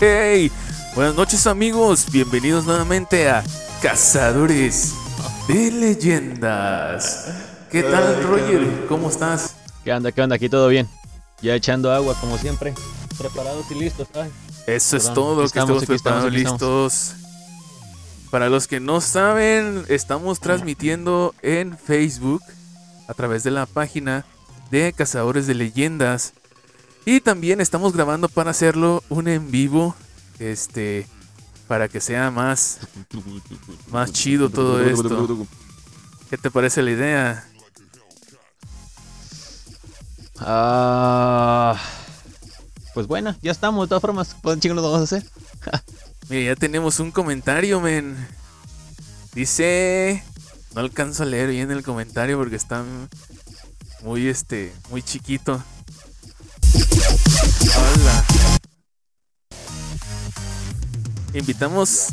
Hey, buenas noches amigos, bienvenidos nuevamente a Cazadores de Leyendas. ¿Qué tal Roger? ¿Cómo estás? ¿Qué onda? ¿Qué onda? Aquí todo bien. Ya echando agua como siempre. Preparados y listos. Ay. Eso es todo, aquí que estamos, estamos aquí estamos, preparados, aquí estamos. listos. Para los que no saben, estamos transmitiendo en Facebook a través de la página de Cazadores de Leyendas. Y también estamos grabando para hacerlo un en vivo. Este. Para que sea más, más chido todo esto. ¿Qué te parece la idea? Ah, pues bueno, ya estamos. De todas formas, ¿cuánto chingo lo vamos a hacer? Mira, ya tenemos un comentario, men. Dice. No alcanzo a leer bien el comentario porque está muy este. muy chiquito. Hola. Invitamos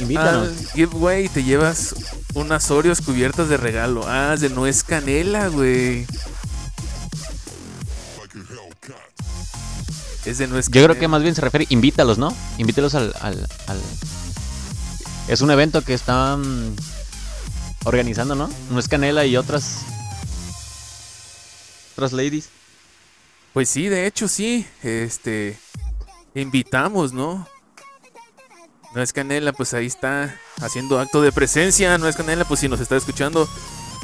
Invítanos. al giveaway y te llevas unas Oreos cubiertas de regalo. Ah, es de nuez canela, güey. Es de nuez Yo creo que más bien se refiere, invítalos, ¿no? Invítalos al, al, al- Es un evento que están organizando, ¿no? No es Canela y otras... Otras ladies. Pues sí, de hecho sí. Este. Invitamos, ¿no? No es Canela, pues ahí está haciendo acto de presencia. No es Canela, pues si nos está escuchando,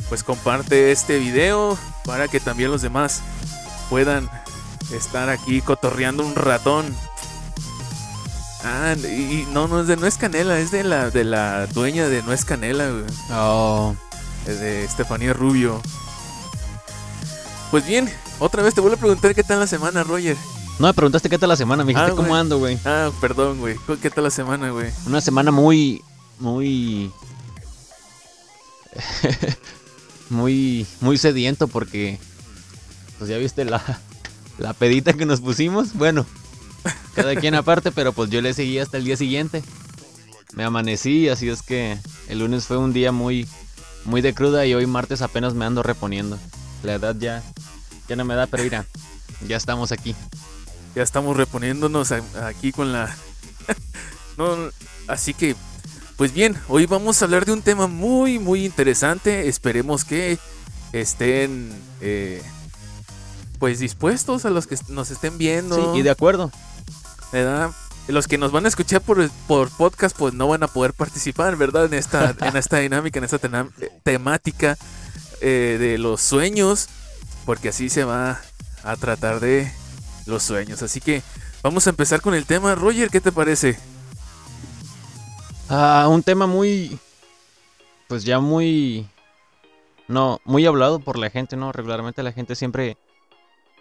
pues comparte este video para que también los demás puedan estar aquí cotorreando un ratón. Ah, y no, no es de No es Canela, es de la, de la dueña de No es Canela, güey. Oh. Es de Estefanía Rubio. Pues bien, otra vez te vuelvo a preguntar qué tal la semana, Roger. No me preguntaste qué tal la semana, me dijiste Ah, cómo ando, güey. Ah, perdón, güey. ¿Qué tal la semana, güey? Una semana muy. Muy. muy. Muy sediento porque. Pues ya viste la. La pedita que nos pusimos. Bueno. Cada quien aparte, pero pues yo le seguí hasta el día siguiente. Me amanecí, así es que el lunes fue un día muy. Muy de cruda y hoy martes apenas me ando reponiendo. La edad ya. Ya no me da, pero mira. Ya estamos aquí. Ya estamos reponiéndonos aquí con la... no, así que, pues bien, hoy vamos a hablar de un tema muy, muy interesante. Esperemos que estén, eh, pues, dispuestos a los que nos estén viendo. Sí, y de acuerdo. ¿Verdad? Los que nos van a escuchar por, por podcast, pues no van a poder participar, ¿verdad? En esta, en esta dinámica, en esta eh, temática eh, de los sueños, porque así se va a tratar de los sueños. Así que vamos a empezar con el tema. Roger, ¿qué te parece? Ah, un tema muy. Pues ya muy. No, muy hablado por la gente, ¿no? Regularmente la gente siempre.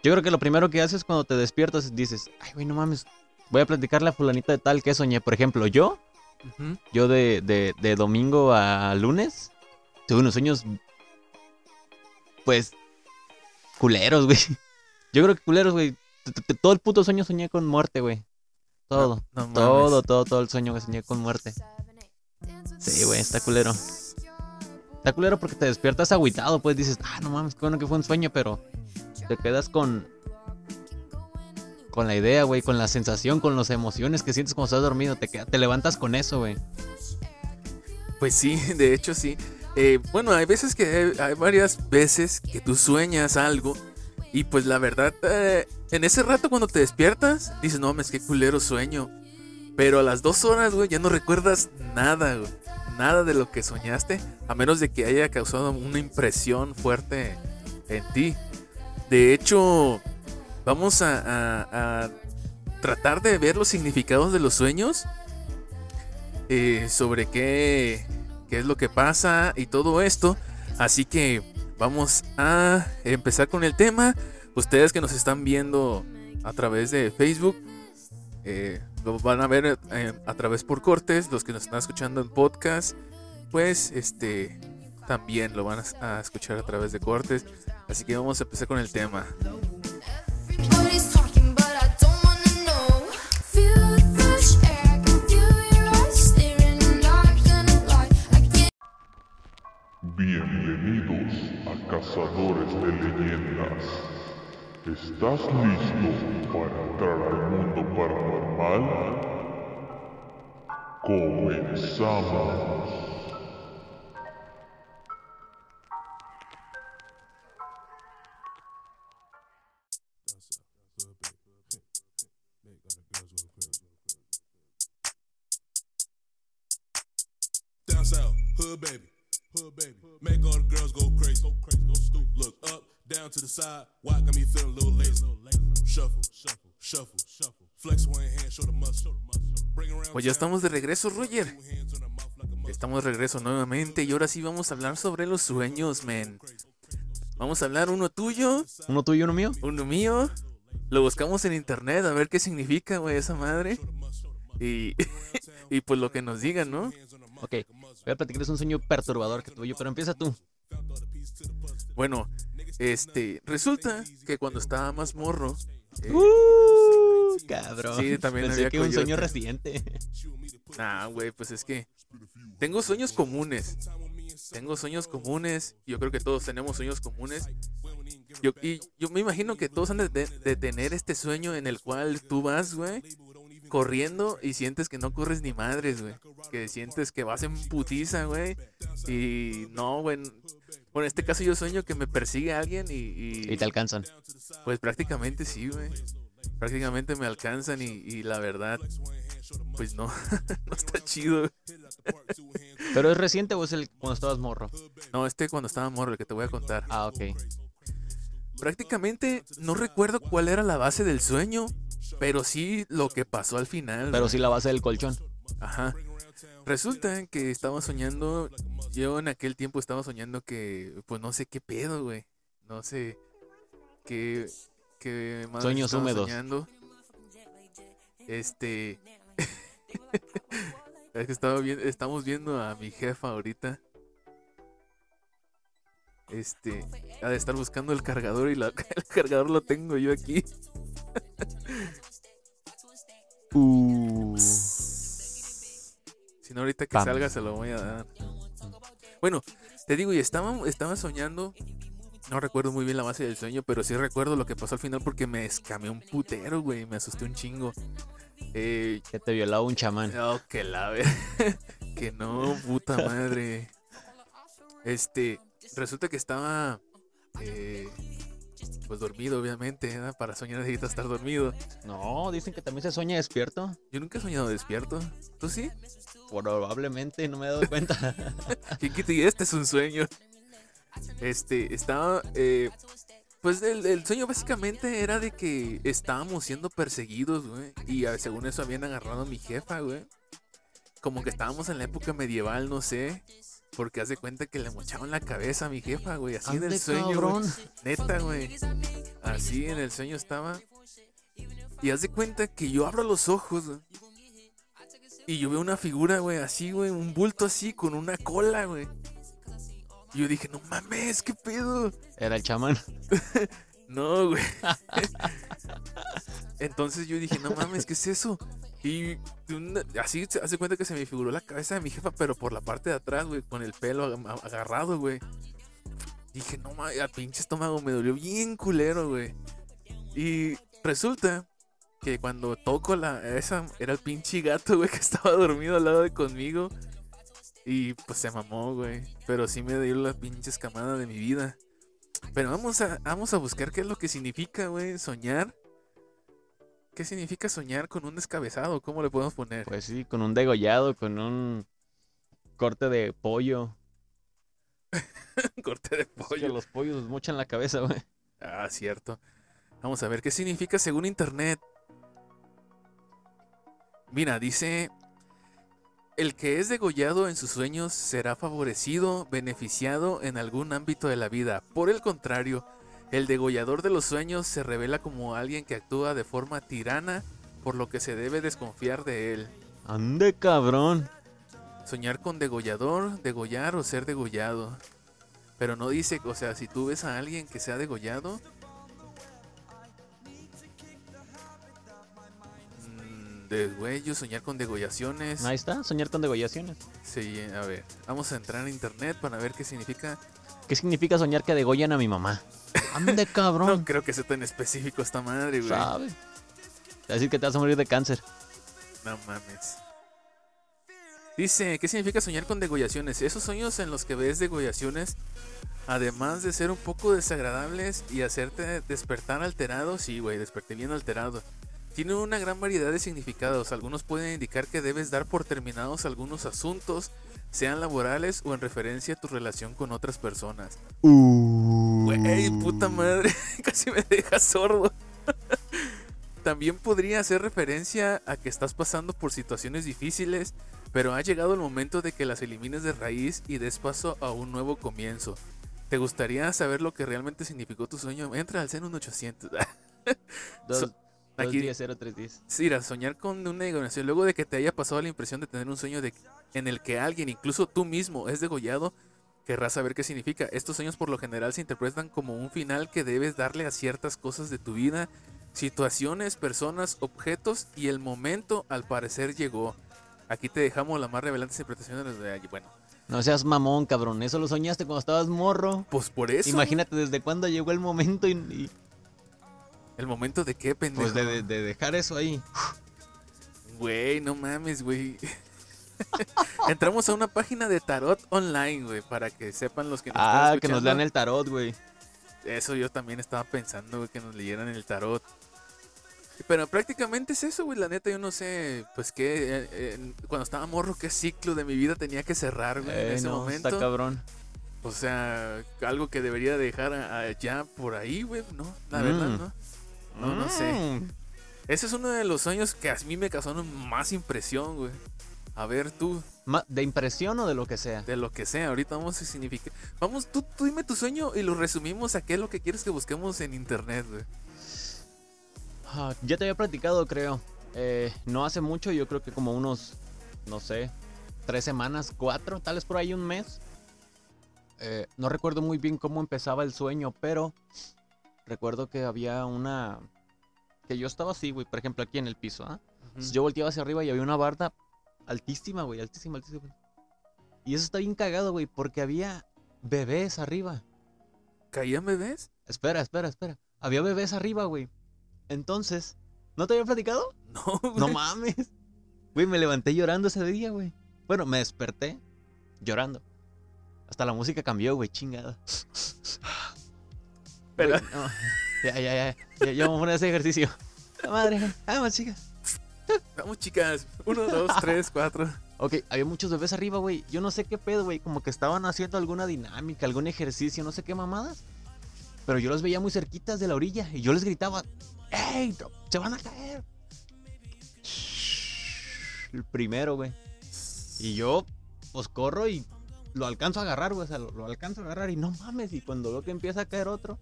Yo creo que lo primero que haces cuando te despiertas dices, ay, güey, no mames, voy a platicarle a fulanita de tal que soñé. Por ejemplo, yo, yo de, de, de domingo a lunes, tuve unos sueños. Pues. culeros, güey. Yo creo que culeros, güey. Todo el puto sueño soñé con muerte, güey. Todo. No. Todo, todo, todo el sueño que soñé con muerte. Sí, güey, está culero. Está culero porque te despiertas agüitado, pues dices, ah, no mames, qué bueno que fue un sueño, pero te quedas con. Con la idea, güey, con la sensación, con las emociones que sientes cuando estás dormido. Te, levantas con eso, güey. Pues sí, de hecho sí. Eh, bueno, hay veces que hay, varias veces que tú sueñas algo y pues la verdad, eh, en ese rato cuando te despiertas, dices, no mames, qué culero sueño. Pero a las dos horas, güey, ya no recuerdas nada. Nada de lo que soñaste, a menos de que haya causado una impresión fuerte en ti. De hecho, vamos a, tratar de ver los significados de los sueños eh, sobre qué, qué es lo que pasa y todo esto. Así que vamos a empezar con el tema. Ustedes que nos están viendo a través de Facebook, eh, lo van a ver eh, a través por cortes. Los que nos están escuchando en podcast, pues este también lo van a escuchar a través de cortes. Así que vamos a empezar con el tema. Bienvenidos a Cazadores de Leyendas. ¿Estás listo para entrar al mundo paranormal? Comenzamos. Hood baby, hood baby. Make all the girls go crazy, go crazy, go stupid. Look up, down to the side. Why got me feeling a little lazy? Shuffle, shuffle, shuffle, shuffle. Flex one hand, show the muscle. Bring around Pues ya estamos de regreso, Roger. Estamos de regreso nuevamente y ahora sí vamos a hablar sobre los sueños, men. Vamos a hablar uno tuyo, ¿Uno tuyo y uno mío? uno mío. Lo buscamos en internet a ver qué significa, güey, esa madre. Y, y pues lo que nos digan, ¿no? Ok, voy a platicarles un sueño perturbador que tuve yo, pero empieza tú. Bueno, este, resulta que cuando estaba más morro, eh, ¡Uh! Cabrón. Sí, también Pensé había que un sueño reciente. nah, güey, pues es que tengo sueños comunes. Tengo sueños comunes. Yo creo que todos tenemos sueños comunes. Yo, y yo me imagino que todos han de, de- de tener este sueño en el cual tú vas, güey, corriendo y sientes que no corres ni madres, güey. Que sientes que vas en putiza, güey. Y no, güey. Bueno, en este caso yo sueño que me persigue alguien y, y- Y te alcanzan. pues prácticamente sí, güey. Prácticamente me alcanzan y, y la verdad, pues no, no está chido. ¿Pero es reciente o es el cuando estabas morro? No, este cuando estaba morro, el que te voy a contar. Ah, ok. Prácticamente no recuerdo cuál era la base del sueño, pero sí lo que pasó al final. Pero sí la base del colchón. Ajá. Resulta que estaba soñando, yo en aquel tiempo estaba soñando que, pues no sé qué pedo, güey. No sé qué, qué más Sueños húmedos. soñando. Este... es que estaba viendo, estamos viendo a mi jefa ahorita. Este, ha de estar buscando el cargador y la- el cargador lo tengo yo aquí. Uh. Si no, ahorita que Pam. salga se lo voy a dar. Bueno, te digo, y estaba, estaba soñando. No recuerdo muy bien la base del sueño, pero sí recuerdo lo que pasó al final porque me escamé un putero, güey. Me asusté un chingo. Eh, Que te violaba un chamán. oh, que la que no, puta madre. Este, resulta que estaba. eh, pues dormido, obviamente. Para soñar necesitas estar dormido. No, dicen que también se sueña despierto. Yo nunca he soñado despierto. ¿Tú sí? Probablemente, no me he dado cuenta. Chiquiti, este es un sueño. Este, estaba. eh, pues el, el sueño básicamente era de que estábamos siendo perseguidos, güey. Y ah, según eso habían agarrado a mi jefa, güey. Como que estábamos en la época medieval, no sé. Porque hace cuenta que le mochaban la cabeza a mi jefa, güey. Así en el sueño. güey. Neta, güey. Así en el sueño estaba. Y haz de cuenta que yo abro los ojos, güey. Y yo veo una figura, güey, así, güey, un bulto así con una cola, güey. Y yo dije, no mames, ¿qué pedo? Era el chamán. No, güey. Entonces yo dije, no mames, ¿qué es eso? Y así se hace cuenta que se me figuró la cabeza de mi jefa, pero por la parte de atrás, güey, con el pelo ag- agarrado, güey. Dije, no mames, al pinche estómago me dolió bien culero, güey. Y resulta que cuando toco la esa era el pinche gato, güey, que estaba dormido al lado de conmigo. Y pues se mamó, güey. Pero sí me dio la pinche escamada de mi vida. Pero vamos a, vamos a buscar qué es lo que significa, güey, soñar. ¿Qué significa soñar con un descabezado? ¿Cómo le podemos poner? Pues sí, con un degollado, con un corte de pollo. Corte de Que pollo. los pollos nos mochan la cabeza, güey. Ah, cierto. Vamos a ver qué significa según internet. Mira, dice, el que es degollado en sus sueños será favorecido, beneficiado en algún ámbito de la vida. Por el contrario, el degollador de los sueños se revela como alguien que actúa de forma tirana, por lo que se debe desconfiar de él. Ande, cabrón. Soñar con degollador, degollar o ser degollado. Pero no dice, o sea, si tú ves a alguien que sea degollado. Mm, Degüello, soñar con degollaciones. Ahí está, soñar con degollaciones. Sí, a ver, vamos a entrar en internet para ver qué significa. ¿Qué significa soñar que degollan a mi mamá? Ande, cabrón. No creo que sea tan específico esta madre, güey. ¿Sabe? Te va a decir que te vas a morir de cáncer. No mames. Dice, ¿qué significa soñar con degollaciones? Esos sueños en los que ves degollaciones, además de ser un poco desagradables y hacerte despertar alterado, sí, güey, desperté bien alterado. Tienen una gran variedad de significados. Algunos pueden indicar que debes dar por terminados algunos asuntos, sean laborales o en referencia a tu relación con otras personas. Güey, puta madre, casi me deja sordo. También podría hacer referencia a que estás pasando por situaciones difíciles, pero ha llegado el momento de que las elimines de raíz y des paso a un nuevo comienzo. ¿Te gustaría saber lo que realmente significó tu sueño? Entra al Zen 800. Dos, So- dos aquí- días, cero, tres días. Sí, ir a soñar con una degollación luego de que te haya pasado la impresión de tener un sueño de, en el que alguien, incluso tú mismo, es degollado, querrás saber qué significa. Estos sueños por lo general se interpretan como un final que debes darle a ciertas cosas de tu vida, situaciones, personas, objetos y el momento al parecer llegó. Aquí te dejamos la más revelante interpretación de los de allí. Bueno, No seas mamón, cabrón. Eso lo soñaste cuando estabas morro. pues por eso. Imagínate desde cuándo llegó el momento y, y- El momento de qué, pendejo. pues de, de- de dejar eso ahí. Güey, no mames, güey. Entramos a una página de tarot online, güey, para que sepan los que nos están Ah, que nos lean el tarot, güey. Eso yo también estaba pensando, güey, que nos leyeran el tarot. Pero prácticamente es eso, güey. La neta, yo no sé, pues qué. eh, eh, cuando estaba morro, qué ciclo de mi vida tenía que cerrar, güey, en Eh, ese no, momento. está cabrón. O sea, algo que debería dejar a- a- ya por ahí, güey, ¿no? La verdad, Mm. ¿no? No, no sé. Mm. Ese es uno de los sueños que a mí me causaron más impresión, güey. A ver, tú, ¿De impresión o de lo que sea? de lo que sea, ahorita vamos a significar. Vamos, tú, tú dime tu sueño y lo resumimos a qué es lo que quieres que busquemos en internet, güey. Ah, ya te había platicado, creo. Eh, no hace mucho, yo creo que como unos, no sé, tres semanas, cuatro, tal vez por ahí un mes. Eh, no recuerdo muy bien cómo empezaba el sueño, pero recuerdo que había una... Que yo estaba así, güey, por ejemplo, aquí en el piso, ¿ah? Entonces yo volteaba hacia arriba y había una barda altísima, güey, altísima, altísima. Y eso está bien cagado, güey, porque había bebés arriba. ¿Caían bebés? Espera, espera, espera. Había bebés arriba, güey. Entonces, ¿no te había platicado? No, güey. No mames. Güey, me levanté llorando ese día, güey. Bueno, me desperté llorando. Hasta la música cambió, güey, chingada. Pero- no. Ya, ya, ya. Ya, vamos a poner ese ejercicio. La madre. Vamos, chicas. Vamos, chicas. Uno, dos, tres, cuatro. Ok, había muchos bebés arriba, güey. Yo no sé qué pedo, güey. Como que estaban haciendo alguna dinámica, algún ejercicio, no sé qué mamadas. Pero yo los veía muy cerquitas de la orilla y yo les gritaba, ¡Ey! no, ¡Se van a caer! El primero, güey. Y yo, pues corro y lo alcanzo a agarrar, güey. O sea, lo, lo alcanzo a agarrar y no mames. Y cuando veo que empieza a caer otro,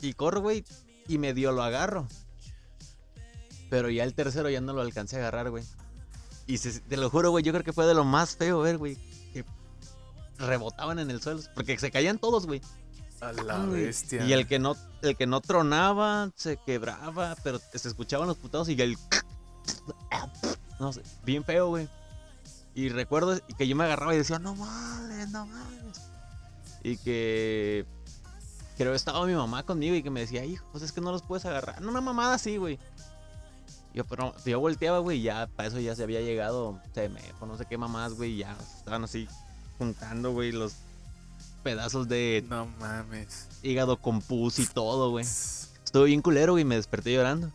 y corro, güey, y medio lo agarro. Pero ya el tercero ya no lo alcancé a agarrar, güey. Y se- te lo juro, güey, yo creo que fue de lo más feo ver, güey. Que rebotaban en el suelo. Porque se caían todos, güey. A la Ay, bestia. Y el que no, el que no tronaba, se quebraba, pero se escuchaban los putados y el. No sé, bien feo, güey. Y recuerdo que yo me agarraba y decía, no mames, no mames. Y que. Creo que estaba mi mamá conmigo y que me decía, hijo, pues es que no los puedes agarrar. No, una mamada así, güey. Yo, pero yo volteaba, güey, y ya para eso ya se había llegado, se me, no sé qué mamás, güey, ya estaban así juntando, güey, los pedazos de No mames. hígado con pus y todo, güey. Estuve bien culero, güey, y me desperté llorando.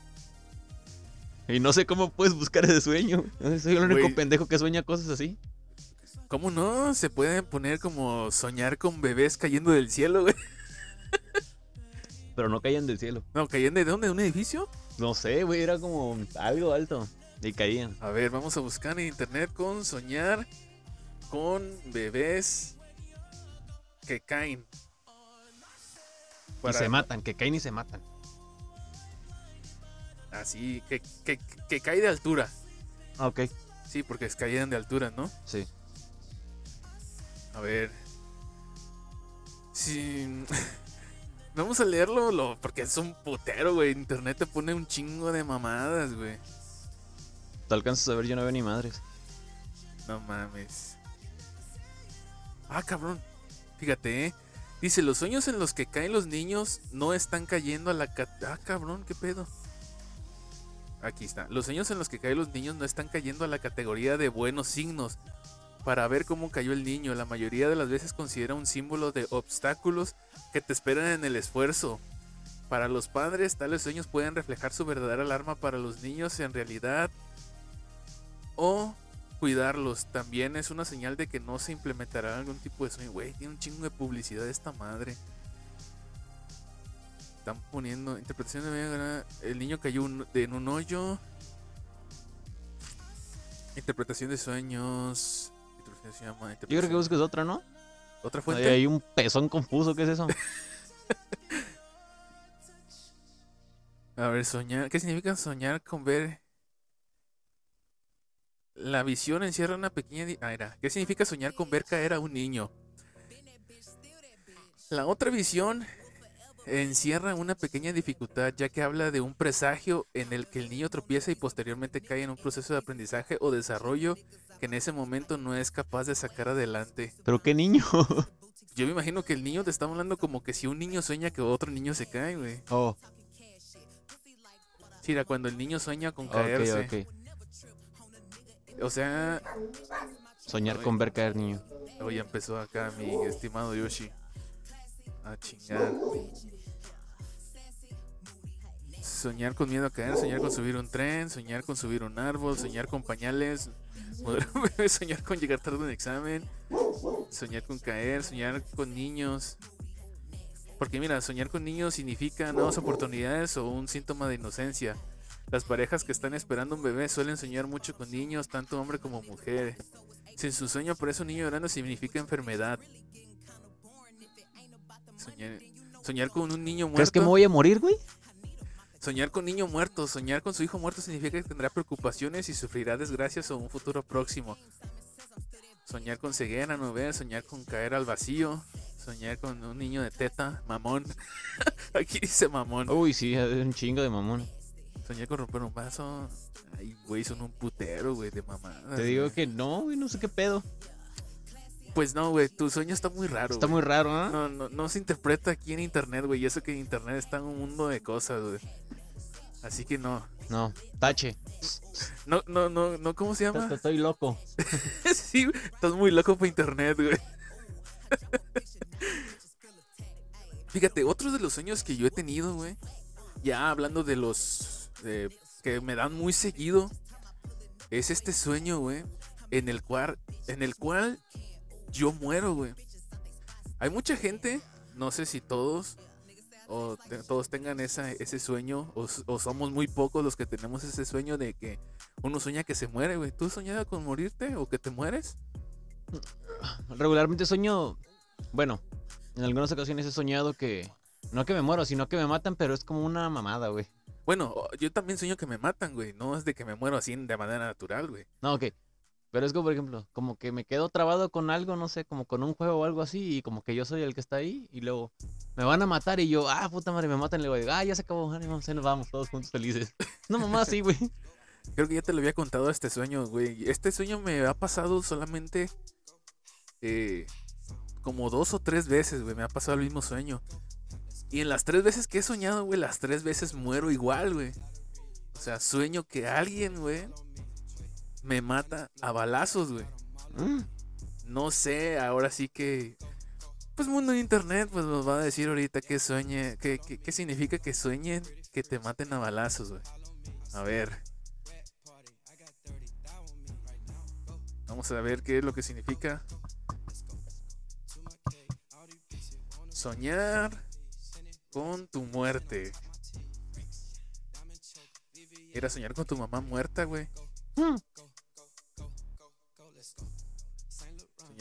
Y no sé cómo puedes buscar ese sueño. güey. Soy el único Güey. pendejo que sueña cosas así. ¿Cómo no? Se puede poner como soñar con bebés cayendo del cielo, güey. Pero no caían del cielo. No, ¿caían de dónde? ¿De un edificio? No sé, güey, era como algo alto. Y caían. A ver, vamos a buscar en internet con soñar con bebés que caen. Y Para- se matan, que caen y se matan. Así, que, que, que cae de altura. Ah, ok. Sí, porque es caían de altura, ¿no? Sí. A ver. Sí. Vamos a leerlo lo, porque es un putero, güey. Internet te pone un chingo de mamadas, güey. Te alcanzas a ver, yo no veo ni madres. No mames. Ah, cabrón. Fíjate, ¿eh? Dice, los sueños en los que caen los niños no están cayendo a la... Ah, cabrón, ¿qué pedo? Aquí está. Los sueños en los que caen los niños no están cayendo a la categoría de buenos signos. Para ver cómo cayó el niño, la mayoría de las veces considera un símbolo de obstáculos que te esperan en el esfuerzo. Para los padres, tales sueños pueden reflejar su verdadera alarma para los niños en realidad o cuidarlos. También es una señal de que no se implementará algún tipo de sueño. Güey, tiene un chingo de publicidad esta madre. Están poniendo interpretación de el niño cayó en un hoyo. Interpretación de sueños. Se llama Yo creo que busques otra, ¿no? otra Ahí fuente. hay un pezón confuso, ¿qué es eso? A ver, soñar. ¿Qué significa soñar con ver? La visión encierra una pequeña. Ah, era. ¿Qué significa soñar con ver caer a un niño? La otra visión encierra una pequeña dificultad, ya que habla de un presagio en el que el niño tropieza y posteriormente cae en un proceso de aprendizaje o desarrollo que en ese momento no es capaz de sacar adelante. Pero qué niño. Yo me imagino que el niño te está hablando como que si un niño sueña que otro niño se cae, güey. oh, Sí, era cuando el niño sueña con caerse. O sea, Soñar con ver caer niño. hoy empezó acá mi estimado Yoshi. A chingar. Soñar con miedo a caer, soñar con subir un tren, soñar con subir un árbol, soñar con pañales, soñar con llegar tarde a un examen, soñar con caer, soñar con niños. Porque mira, soñar con niños significa nuevas oportunidades o un síntoma de inocencia. Las parejas que están esperando un bebé suelen soñar mucho con niños, tanto hombre como mujer. Si en su sueño aparece un niño llorando significa enfermedad. Soñar, soñar con un niño muerto. ¿Crees que me voy a morir, güey? Soñar con niño muerto, soñar con su hijo muerto significa que tendrá preocupaciones y sufrirá desgracias o un futuro próximo. Soñar con ceguera, no ver, soñar con caer al vacío, soñar con un niño de teta, mamón. Aquí dice mamón. Uy, sí, es un chingo de mamón. Soñar con romper un vaso. Ay, güey, son un putero, güey, de mamá. Te digo que no, güey, no sé qué pedo. Pues no, güey, tu sueño está muy raro. Está muy raro, ¿ah? No, no, no se interpreta aquí en internet, güey. Y eso que en internet está en un mundo de cosas, güey. Así que no. No, tache. No, no, no, no, ¿cómo se llama? Estoy loco. sí, estás muy loco por internet, güey. Fíjate, otro de los sueños que yo he tenido, güey. Ya hablando de los eh, que me dan muy seguido. Es este sueño, güey. En el cual. En el cual yo muero, güey. Hay mucha gente. No sé si todos. O te- todos tengan esa, ese sueño. O, somos muy pocos los que tenemos ese sueño de que uno sueña que se muere, güey. ¿Tú soñado con morirte o que te mueres? Regularmente sueño. Bueno, en algunas ocasiones he soñado que. No que me muero, sino que me matan, pero es como una mamada, güey. Bueno, yo también sueño que me matan, güey. No es de que me muero así de manera natural, güey. No, ok. Pero es como, por ejemplo, como que me quedo trabado con algo, no sé, como con un juego o algo así, y como que yo soy el que está ahí, y luego me van a matar, y yo, ah, puta madre, me matan, y luego digo, ah, ya se acabó, se nos vamos, todos juntos felices. No, mamá, sí, güey. Creo que ya te lo había contado este sueño, güey. Este sueño me ha pasado solamente eh, como dos o tres veces, güey. Me ha pasado el mismo sueño. Y en las tres veces que he soñado, güey, las tres veces muero igual, güey. O sea, sueño que alguien, güey, me mata a balazos, güey. Mm, No sé, ahora sí que. Pues mundo de internet, pues nos va a decir ahorita qué sueñe, qué, qué significa que sueñen que te maten a balazos, güey. A ver. Vamos a ver qué es lo que significa. Soñar con tu muerte. Era soñar con tu mamá muerta, güey. mm.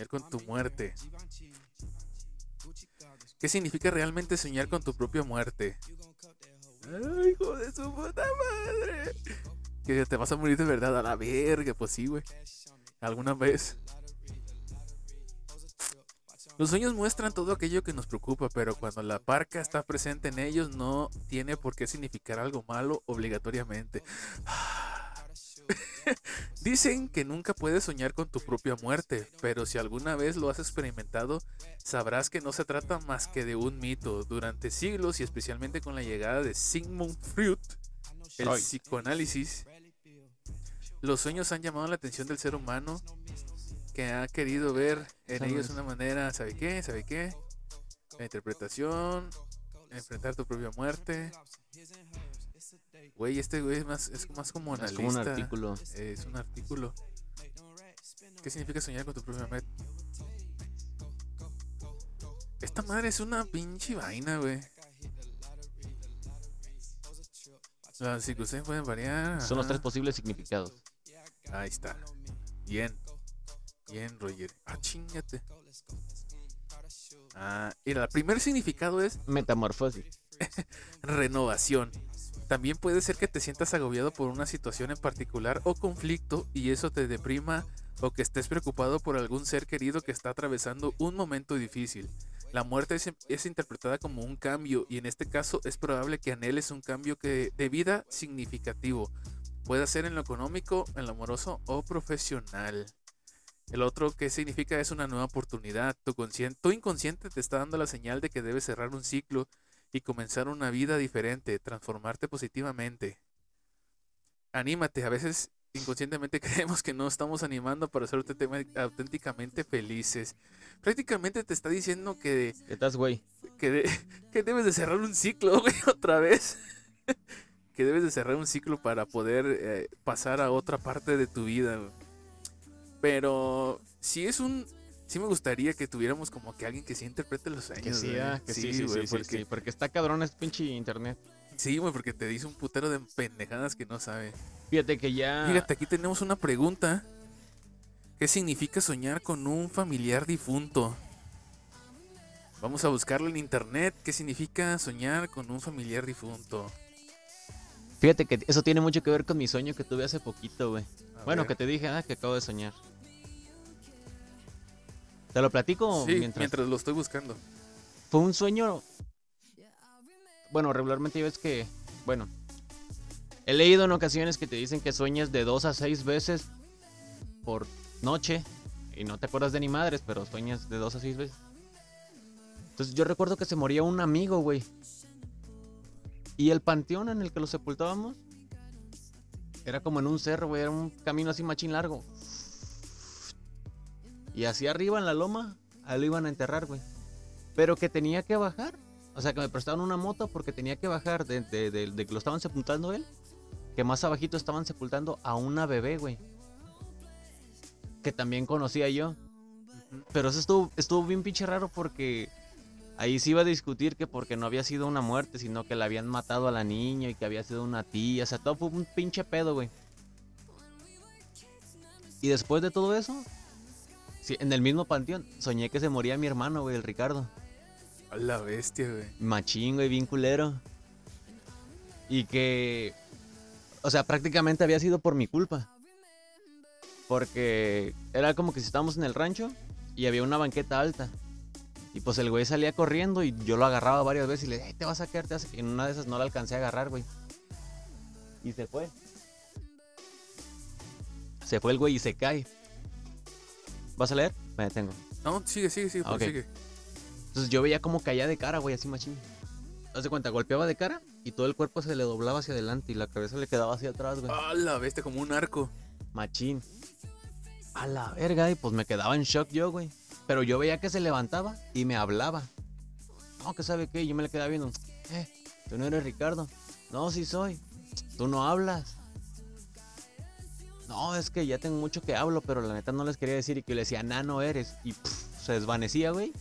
Con tu muerte. ¿Qué significa realmente soñar con tu propia muerte? Ay, hijo de su puta madre. Que te vas a morir de verdad a la verga, pues sí, güey. Alguna vez. Los sueños muestran todo aquello que nos preocupa, pero cuando la parca está presente en ellos no tiene por qué significar algo malo obligatoriamente. Dicen que nunca puedes soñar con tu propia muerte, pero si alguna vez lo has experimentado, sabrás que no se trata más que de un mito. Durante siglos y especialmente con la llegada de Sigmund Freud, el psicoanálisis, los sueños han llamado la atención del ser humano que ha querido ver en ellos una manera, ¿sabe qué? ¿Sabe qué? La interpretación, enfrentar tu propia muerte. Güey, este güey es más, es más como Es analista. como un artículo. Es un artículo. ¿Qué significa soñar con tu propia muerte? Esta madre es una pinche vaina, güey. Las circunstancias pueden variar. Son los tres posibles significados. Ahí está. Bien. Bien, Roger. Ah, chingate. Ah, mira, el primer significado es Metamorfosis. renovación. También puede ser que te sientas agobiado por una situación en particular o conflicto y eso te deprima o que estés preocupado por algún ser querido que está atravesando un momento difícil. La muerte es, interpretada como un cambio y en este caso es probable que anheles un cambio que, de vida significativo. Puede ser en lo económico, en lo amoroso o profesional. El otro que significa es una nueva oportunidad. Tu, tu inconsciente te está dando la señal de que debes cerrar un ciclo y comenzar una vida diferente, transformarte positivamente. Anímate, a veces inconscientemente creemos que no estamos animando para ser auténticamente- felices. Prácticamente te está diciendo que, ¿Qué estás, güey? que, de- que debes de cerrar un ciclo, güey, otra vez. que debes de cerrar un ciclo para poder eh, pasar a otra parte de tu vida. güey. Pero si es un... Sí me gustaría que tuviéramos como que alguien que sí interprete los sueños. Que sí, güey. ah, que sí, sí, güey, sí, porque- sí, Porque está cabrón este pinche internet. Sí, güey, porque te dice un putero de pendejadas que no sabe. Fíjate que ya. Fíjate, aquí tenemos una pregunta. ¿Qué significa soñar con un familiar difunto? Vamos a buscarlo en internet. ¿Qué significa soñar con un familiar difunto? Fíjate que eso tiene mucho que ver con mi sueño que tuve hace poquito, güey. Bueno, ver. que te dije, ah, que acabo de soñar. ¿Te lo platico Sí, mientras? mientras... lo estoy buscando. Fue un sueño. Bueno, regularmente ves que. Bueno. He leído en ocasiones que te dicen que sueñas de dos a seis veces por noche. Y no te acuerdas de ni madres, pero sueñas de dos a seis veces. Entonces yo recuerdo que se moría un amigo, güey. Y el panteón en el que lo sepultábamos era como en un cerro, güey. Era un camino así machín largo. Y hacia arriba en la loma, ahí lo iban a enterrar, güey. Pero que tenía que bajar. O sea, que me prestaron una moto porque tenía que bajar de, de- de- que lo estaban sepultando él. Que más abajito estaban sepultando a una bebé, güey. Que también conocía yo. Pero eso estuvo, estuvo bien pinche raro porque ahí se iba a discutir que porque no había sido una muerte, sino que le habían matado a la niña y que había sido una tía. O sea, todo fue un pinche pedo, güey. Y después de todo eso, sí, en el mismo panteón, soñé que se moría mi hermano, güey, el Ricardo. A la bestia, güey. Machín, güey, bien culero. Y que. O sea, prácticamente había sido por mi culpa. Porque era como que si estábamos en el rancho y había una banqueta alta. Y pues el güey salía corriendo y yo lo agarraba varias veces y le dije, "Ey, te vas a caer, te vas a caer". Y en una de esas no la alcancé a agarrar, güey. Y se fue. Se fue el güey y se cae. ¿Vas a leer? Me detengo. No, sigue, sigue, sigue, Ah, sigue. Entonces yo veía como caía de cara, güey, así machín. Haz de cuenta, golpeaba de cara y todo el cuerpo se le doblaba hacia adelante y la cabeza le quedaba hacia atrás, güey. A la bestia, como un arco. Machín. A la verga, y pues me quedaba en shock yo, güey. Pero yo veía que se levantaba y me hablaba. No, que sabe qué, yo me le quedaba viendo. Eh, tú no eres Ricardo. No, sí soy. Tú no hablas. No, es que ya tengo mucho que hablo, pero la neta no les quería decir y que yo le decía, nah, no eres. Y pff, se desvanecía, güey.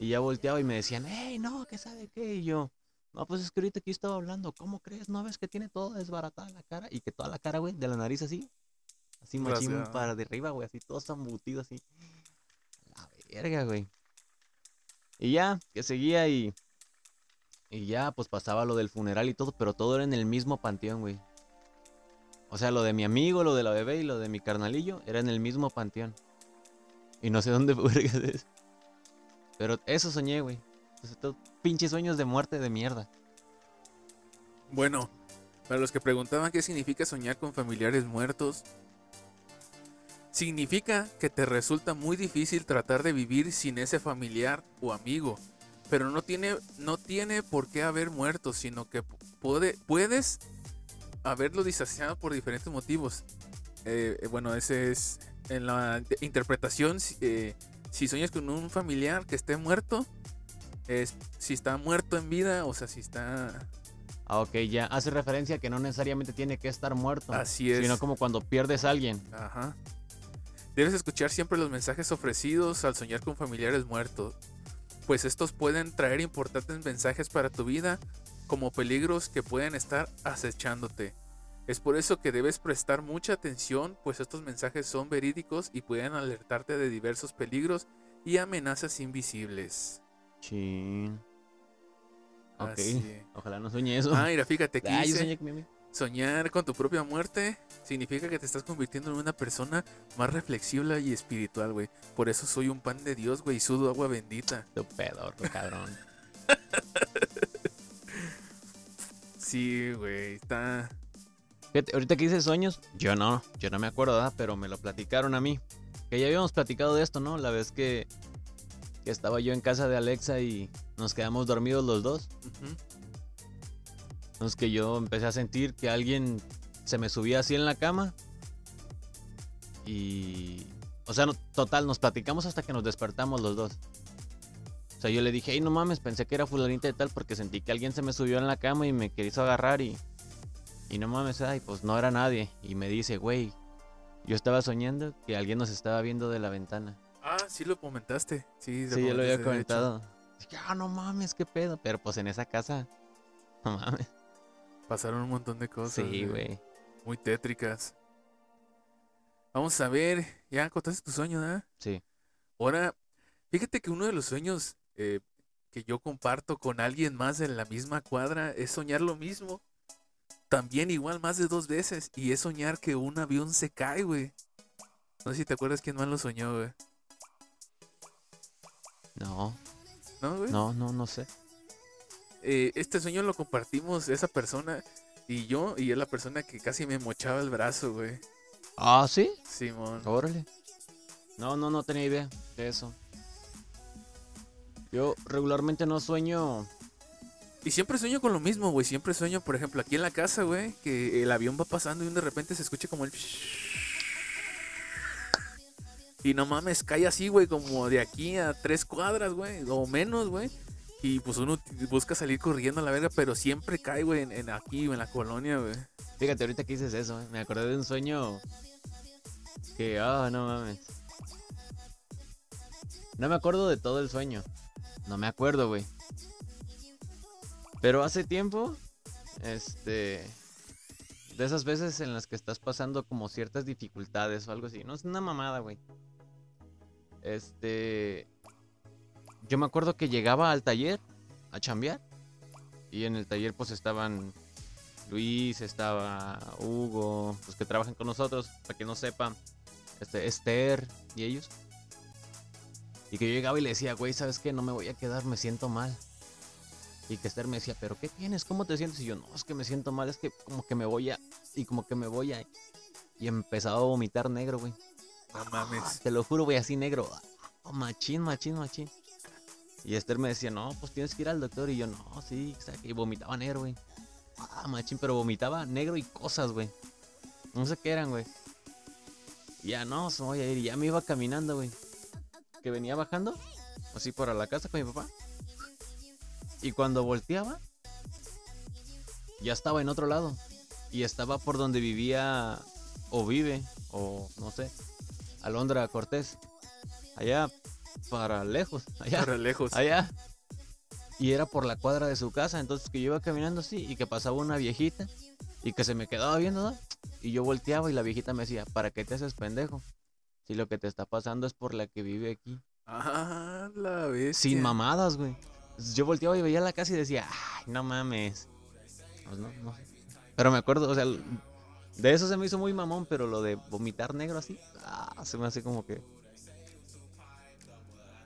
Y ya volteaba y me decían, hey, no, que sabe qué. Y yo, no, pues es que ahorita aquí estaba hablando. ¿Cómo crees? ¿No ves que tiene todo desbaratada la cara? Y que toda la cara, güey, de la nariz así. Así machín para de arriba, güey, así todo embutido así. La verga, güey. Y ya, que seguía y. Y ya, pues pasaba lo del funeral y todo, pero todo era en el mismo panteón, güey. O sea, lo de mi amigo, lo de la bebé y lo de mi carnalillo era en el mismo panteón. Y no sé dónde vergas. Pero eso soñé, güey. Todo- pinches sueños de muerte de mierda. Bueno, para los que preguntaban qué significa soñar con familiares muertos, Significa que te resulta muy difícil tratar de vivir sin ese familiar o amigo, pero no tiene, no tiene por qué haber muerto, sino que puede, puedes haberlo distanciado por diferentes motivos. Eh, eh, bueno, ese es en la interpretación. si- eh, si sueñas con un familiar que esté muerto, es si está muerto en vida, o sea, si está Ah, ok, ya. Hace referencia a que no necesariamente tiene que estar muerto. Así es. Sino como cuando pierdes a alguien. Ajá. Debes escuchar siempre los mensajes ofrecidos al soñar con familiares muertos, pues estos pueden traer importantes mensajes para tu vida, como peligros que pueden estar acechándote. Es por eso que debes prestar mucha atención, pues estos mensajes son verídicos y pueden alertarte de diversos peligros y amenazas invisibles. Chin. Ok. Así. Ojalá no sueñe eso. Ah, mira, fíjate aquí Ah, dice- soñé. Soñar con tu propia muerte significa que te estás convirtiendo en una persona más reflexiva y espiritual, güey. Por eso soy un pan de Dios, güey, y sudo agua bendita. Tu pedorro, cabrón. Sí, güey, está... Fíjate, ahorita que dices sueños, yo no, yo no me acuerdo, ¿verdad? pero me lo platicaron a mí. Que ya habíamos platicado de esto, ¿no? La vez que, que estaba yo en casa de Alexa y nos quedamos dormidos los dos. Ujú. Entonces que yo empecé a sentir que alguien se me subía así en la cama. Y... O sea, no- total, nos platicamos hasta que nos despertamos los dos. O sea, yo le dije, ay, no mames, pensé que era fulanita de tal porque sentí que alguien se me subió en la cama y me quiso agarrar y... Y no mames, ay, pues no era nadie. Y me dice, güey, yo estaba soñando que alguien nos estaba viendo de la ventana. Ah, sí lo comentaste. Sí, Sí, yo lo había de comentado. Dije, ah, no mames, qué pedo. Pero pues en esa casa, no mames. Pasaron un montón de cosas. Sí, güey. Muy tétricas. Vamos a ver, ya contaste tu sueño, ¿verdad? Sí. Ahora, fíjate que uno de los sueños eh, que yo comparto con alguien más en la misma cuadra es soñar lo mismo. También igual más de dos veces. Y es soñar que un avión se cae, güey. No sé si te acuerdas quién más lo soñó, güey. No, ¿No, güey? no, no, no sé. Eh, este sueño lo compartimos esa persona y yo. Y es la persona que casi me mochaba el brazo, güey. Ah, sí. Simón. Órale. No, no, no tenía idea de eso. Yo regularmente no sueño. Y siempre sueño con lo mismo, güey. Siempre sueño, por ejemplo, aquí en la casa, güey, que el avión va pasando y de repente se escucha como el... Y no mames, cae así, güey, como de aquí a tres cuadras, güey, o menos, güey. Y pues uno busca salir corriendo a la verga, pero siempre cae, güey, en, en aquí, en la colonia, güey. Fíjate, ahorita que dices eso, eh, me acordé de un sueño que, ah, no mames. No me acuerdo de todo el sueño. No me acuerdo, güey. Pero hace tiempo, este, de esas veces en las que estás pasando como ciertas dificultades o algo así. No es una mamada, güey. Este, yo me acuerdo que llegaba al taller a chambear y en el taller pues estaban Luis, estaba Hugo, los que trabajan con nosotros, para que no sepan, este, Esther y ellos. Y que yo llegaba y le decía, güey, ¿sabes qué? No me voy a quedar, me siento mal. Y que Esther me decía, ¿pero qué tienes? ¿Cómo te sientes? Y yo, no, es que me siento mal, es que como que me voy a... Y como que me voy a... Y empezaba a vomitar negro, güey. No mames. Te lo juro, güey, así negro. Ah, machín, machín, machín. Y Esther me decía, no, pues tienes que ir al doctor. Y yo, no, sí, exacto. Y vomitaba negro, güey. Ah, machín, pero vomitaba negro y cosas, güey. No sé qué eran, güey. Ya no, se voy a ir. Y ya me iba caminando, güey. Que venía bajando, así para la casa con mi papá. Y cuando volteaba, ya estaba en otro lado. Y estaba por donde vivía, o vive, o no sé, Alondra Cortés. Allá, para lejos, allá, Para lejos. allá. Y era por la cuadra de su casa, entonces que yo iba caminando así y que pasaba una viejita y que se me quedaba viendo, ¿no? Y yo volteaba y la viejita me decía, ¿para qué te haces pendejo? Si lo que te está pasando es por la que vive aquí. Ah, la vez. Sin mamadas, güey. Yo volteaba y veía la casa y decía, ay, no mames. Pues no, no sé. Pero me acuerdo, o sea, de eso se me hizo muy mamón, pero lo de vomitar negro así, ah, se me hace como que...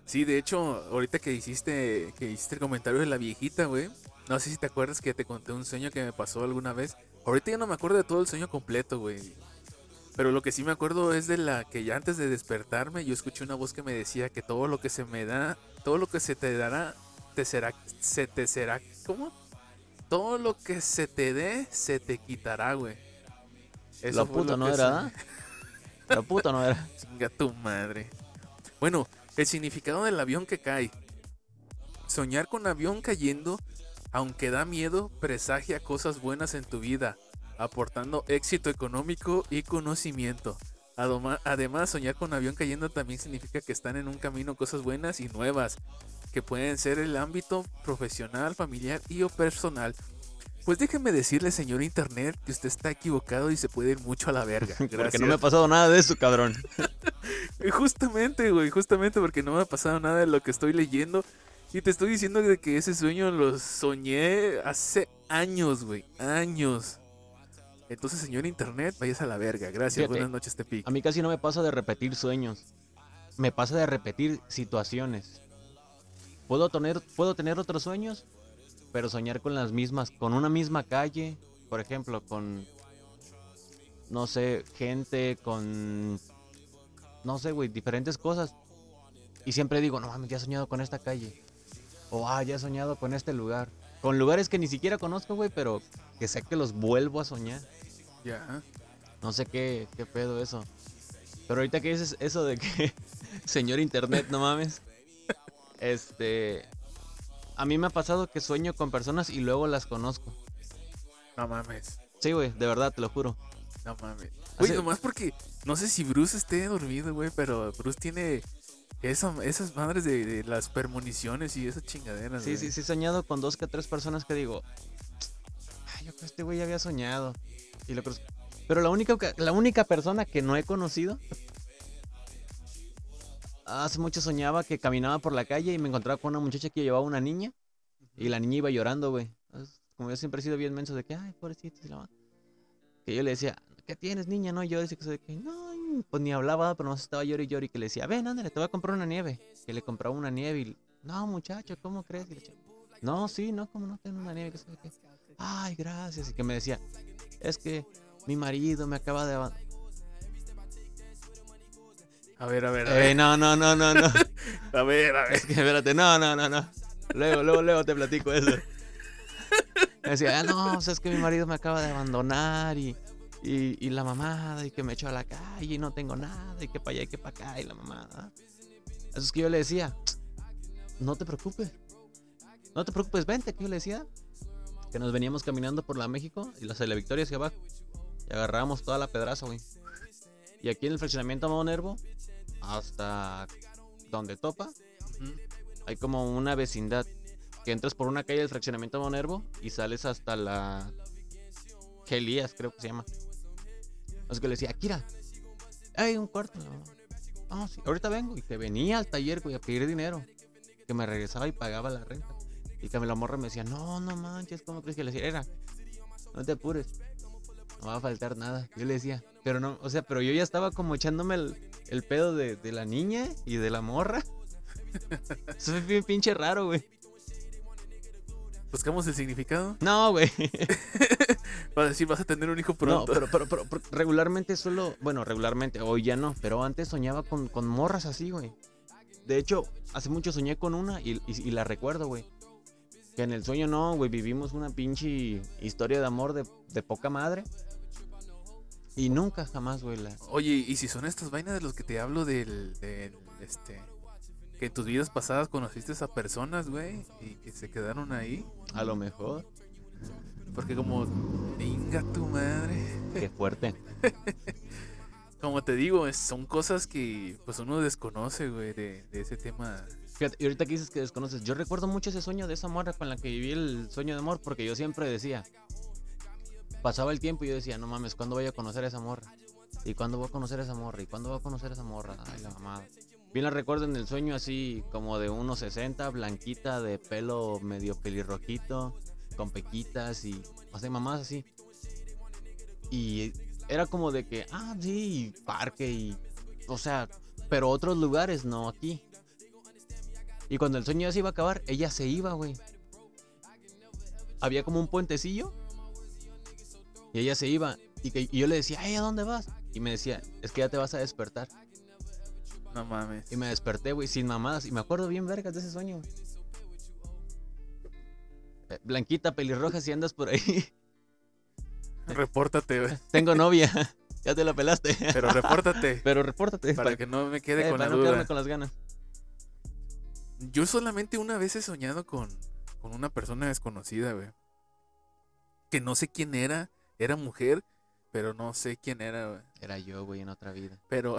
Sí, de hecho, ahorita que hiciste, que hiciste el comentario de la viejita, güey. No sé si te acuerdas que te conté un sueño que me pasó alguna vez. Ahorita ya no me acuerdo de todo el sueño completo, güey. Pero lo que sí me acuerdo es de la que ya antes de despertarme yo escuché una voz que me decía que todo lo que se me da, todo lo que se te dará, te será, se te será, ¿cómo? Todo lo que se te dé, se te quitará, güey. Eso Lo fue puto no era, se- ¿da? Lo puto no era. Chinga tu madre. Bueno, el significado del avión que cae. Soñar con avión cayendo, aunque da miedo, presagia cosas buenas en tu vida, aportando éxito económico y conocimiento. Además, soñar con avión cayendo también significa que están en un camino cosas buenas y nuevas, que pueden ser el ámbito profesional, familiar y o personal. Pues déjeme decirle, señor Internet, que usted está equivocado y se puede ir mucho a la verga. Porque no me ha pasado nada de eso, cabrón. Justamente, güey, justamente porque no me ha pasado nada de lo que estoy leyendo. Y te estoy diciendo de que ese sueño lo soñé hace años, güey, años. Entonces, señor Internet, vayas a la verga. Gracias, Fíjate, buenas noches, Tepic. A mí casi no me pasa de repetir sueños. Me pasa de repetir situaciones. Puedo tener, puedo tener otros sueños, pero soñar con las mismas, con una misma calle, por ejemplo, con, no sé, gente, con, no sé, güey, diferentes cosas. Y siempre digo, no mames, ya he soñado con esta calle. O, ah, ya he soñado con este lugar. Con lugares que ni siquiera conozco, güey, pero que sé que los vuelvo a soñar. Ya. No sé qué, qué pedo eso. Pero ahorita que dices eso de que, señor internet, no mames. Este, a mí me ha pasado que sueño con personas y luego las conozco. No mames. Sí, güey, de verdad, te lo juro. No mames. Güey, nomás porque no sé si Bruce esté dormido, güey, pero Bruce tiene esa- esas madres de, de las permuniciones y esas chingaderas. Sí, güey. sí, sí, he soñado con dos que tres personas que digo, ay, yo creo que este güey ya había soñado. Y lo cruz- Pero la única, ca- la única persona que no he conocido, hace mucho soñaba que caminaba por la calle y me encontraba con una muchacha que llevaba una niña y la niña iba llorando, güey. Como yo siempre he sido bien menso de que, ay, pobrecito, y la ma- que yo le decía, ¿qué tienes, niña? No, yo decía que soy de que, no, pues ni hablaba, pero no estaba llorando y llorando y que le decía, ven, ándale, te voy a comprar una nieve. Que le compraba una nieve y, no, muchacho, ¿cómo crees? Y le decía, no, sí, no, como no tengo una nieve, que sabe qué. Ay, gracias. Y que me decía, es que mi marido me acaba de abandonar. A ver, a ver, a ver. Eh, no, no, no, no, no. A ver, a ver. Es que espérate, no, no, no, no. Luego, luego, luego te platico eso. Me decía, ah, no, pues es que mi marido me acaba de abandonar y, y, y la mamada y que me echó a la calle y no tengo nada y que para allá y que para acá y la mamada. Eso es que yo le decía, no te preocupes. No te preocupes, vente, que yo le decía. Que nos veníamos caminando por la México y la de Victoria hacia abajo. Y agarrábamos toda la pedraza, güey. Y aquí en el fraccionamiento Amado Nervo, hasta donde topa, hay como una vecindad que entras por una calle del fraccionamiento Monervo y sales hasta la Gelías, creo que se llama. Así que le decía, Akira, hay un cuarto. No, sí, ahorita vengo. Y que venía al taller, güey, a pedir dinero. Que me regresaba y pagaba la renta. Y que me la morra me decía, no, no manches, ¿cómo crees que le decía? Era, no te apures. No va a faltar nada. Yo le decía, pero no, o sea, pero yo ya estaba como echándome el, el pedo de, de la niña y de la morra. Eso es bien pinche raro, güey. Buscamos el significado. No, güey. Para decir, vas a tener un hijo No, pronto. pero, pero, pero, pero regularmente suelo, bueno, regularmente, hoy ya no, pero antes soñaba con, con morras así, güey. De hecho, hace mucho soñé con una y, y- y la recuerdo, güey. Que en el sueño no, güey, vivimos una pinche historia de amor de, de poca madre. Y nunca jamás, güey, la... Oye, ¿y si son estas vainas de los que te hablo del, del, este, que en tus vidas pasadas conociste a personas, güey, y que se quedaron ahí? A lo mejor. Porque como, venga tu madre. Qué fuerte. Como te digo, son cosas que pues uno desconoce, güey, de, de ese tema. Fíjate, y ahorita que dices que desconoces, yo recuerdo mucho ese sueño de esa morra con la que viví el sueño de amor, porque yo siempre decía, pasaba el tiempo y yo decía, no mames, ¿cuándo voy a conocer a esa morra? ¿Y cuándo voy a conocer a esa morra? ¿Y cuándo voy a conocer a esa morra? Ay, la mamada. Bien la recuerdo en el sueño así como de unos 60, blanquita, de pelo medio pelirrojito, con pequitas y, o sea, mamás así. Y era como de que, ah, sí, parque y, o sea, pero otros lugares, no aquí. Y cuando el sueño ya se iba a acabar, ella se iba, güey. Había como un puentecillo. Y ella se iba. Y, que, y yo le decía, ay, ¿a dónde vas? Y me decía, es que ya te vas a despertar. No mames. Y me desperté, güey, sin mamadas. Y me acuerdo bien vergas de ese sueño. güey. Blanquita, pelirroja, si andas por ahí. Repórtate, güey. Tengo novia. ya te la pelaste. Pero repórtate. Pero repórtate. para que no me quede eh, con la para no quedarme con las ganas. Yo solamente una vez he soñado con, con una persona desconocida, güey. Que no sé quién era. Era mujer, pero no sé quién era, güey. Era yo, güey, en otra vida. Pero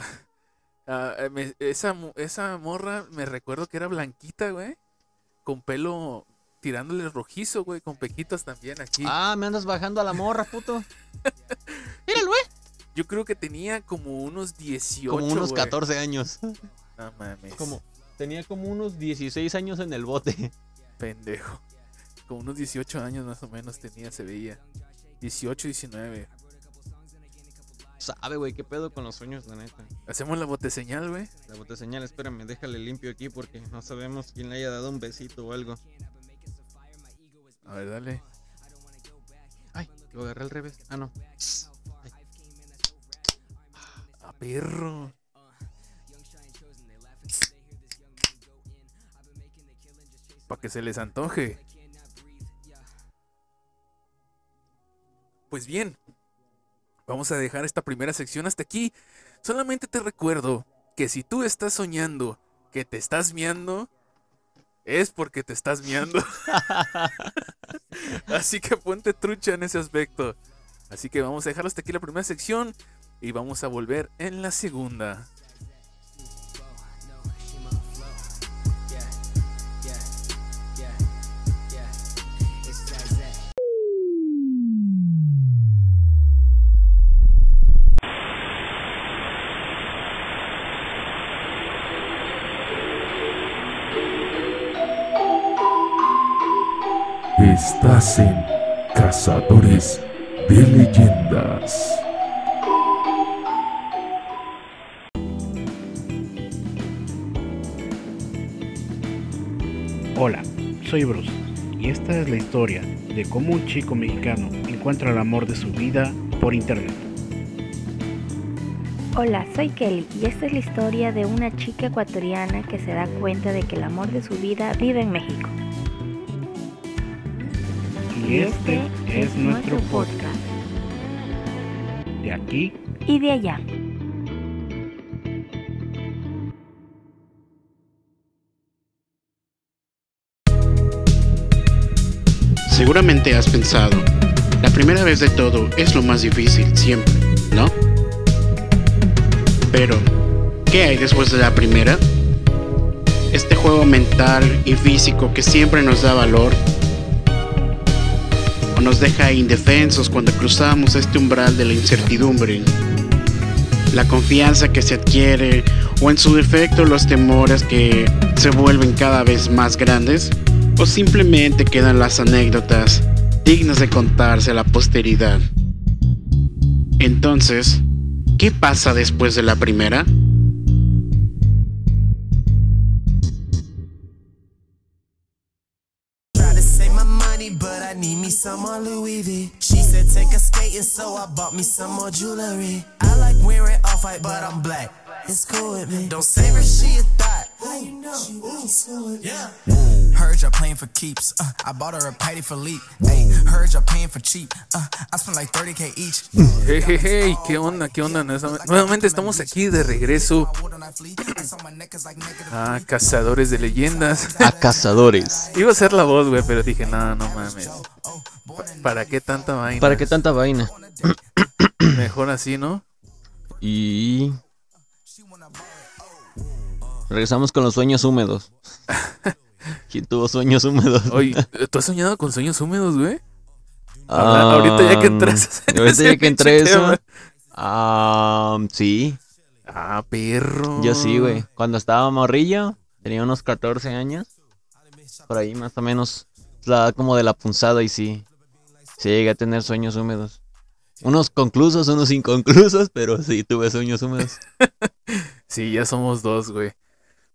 ah, me- esa, esa morra me recuerdo que era blanquita, güey. Con pelo tirándole rojizo, güey. Con pequitos también aquí. Ah, me andas bajando a la morra, puto. Míralo, güey. Yo creo que tenía como unos 18. Como unos güey. 14 años. No mames. Como, tenía como unos 16 años en el bote. Pendejo. Como unos 18 años más o menos tenía, se veía. 18, 19. Sabe, güey, qué pedo con los sueños, la neta. Hacemos la bote señal, güey. La bote señal, espérame, déjale limpio aquí porque no sabemos quién le haya dado un besito o algo. A ver, dale. Ay, lo agarré al revés. Ah, no. A perro. Para que se les antoje. Pues bien, vamos a dejar esta primera sección hasta aquí. Solamente te recuerdo que si tú estás soñando que te estás miando, es porque te estás miando. Así que ponte trucha en ese aspecto. Así que vamos a dejar hasta aquí la primera sección y vamos a volver en la segunda. Estás en Cazadores de Leyendas. Hola, soy Bruce y esta es la historia de cómo un chico mexicano encuentra el amor de su vida por internet. Hola, soy Kelly y esta es la historia de una chica ecuatoriana que se da cuenta de que el amor de su vida vive en México. Y este es nuestro podcast. De aquí Y de allá. Seguramente has pensado, la primera vez de todo es lo más difícil siempre, ¿no? Pero, ¿qué hay después de la primera? Este juego mental y físico que siempre nos da valor o nos deja indefensos cuando cruzamos este umbral de la incertidumbre. La confianza que se adquiere o en su defecto los temores que se vuelven cada vez más grandes o simplemente quedan las anécdotas dignas de contarse a la posteridad. Entonces, ¿qué pasa después de la primera? Some more Louis V. She said take a skating, so I bought me some more jewelry. I like wearing off white, but I'm black. It's cool with me. Don't save her, she a thought. How you know? Yeah. Heard y'all playing for keeps. Uh, I bought her a Patty Philippe. Hey, heard y'all paying for cheap. Uh, I spent like 30k each. Hey, hey, hey, ¿qué onda? ¿Qué onda? Nuevamente estamos aquí de regreso a Cazadores de Leyendas. A cazadores. Iba a ser la voz, güey, pero dije, no, no mames. Pa- ¿Para qué tanta vaina? ¿Para qué tanta vaina? Mejor así, ¿no? Y. Regresamos con los sueños húmedos. ¿Quién tuvo sueños húmedos? Oye, ¿tú has soñado con sueños húmedos, güey? Habla- ahorita ya que entras en Ah, Ahorita ya que entré eso. Ah, sí, Ah, perro. yo sí, güey. Cuando estaba morrillo, tenía unos 14 años. Por ahí más o menos. La edad como de la punzada y sí. Sí llegué a tener sueños húmedos. Unos conclusos, unos inconclusos, pero sí tuve sueños húmedos. Sí, ya somos dos, güey.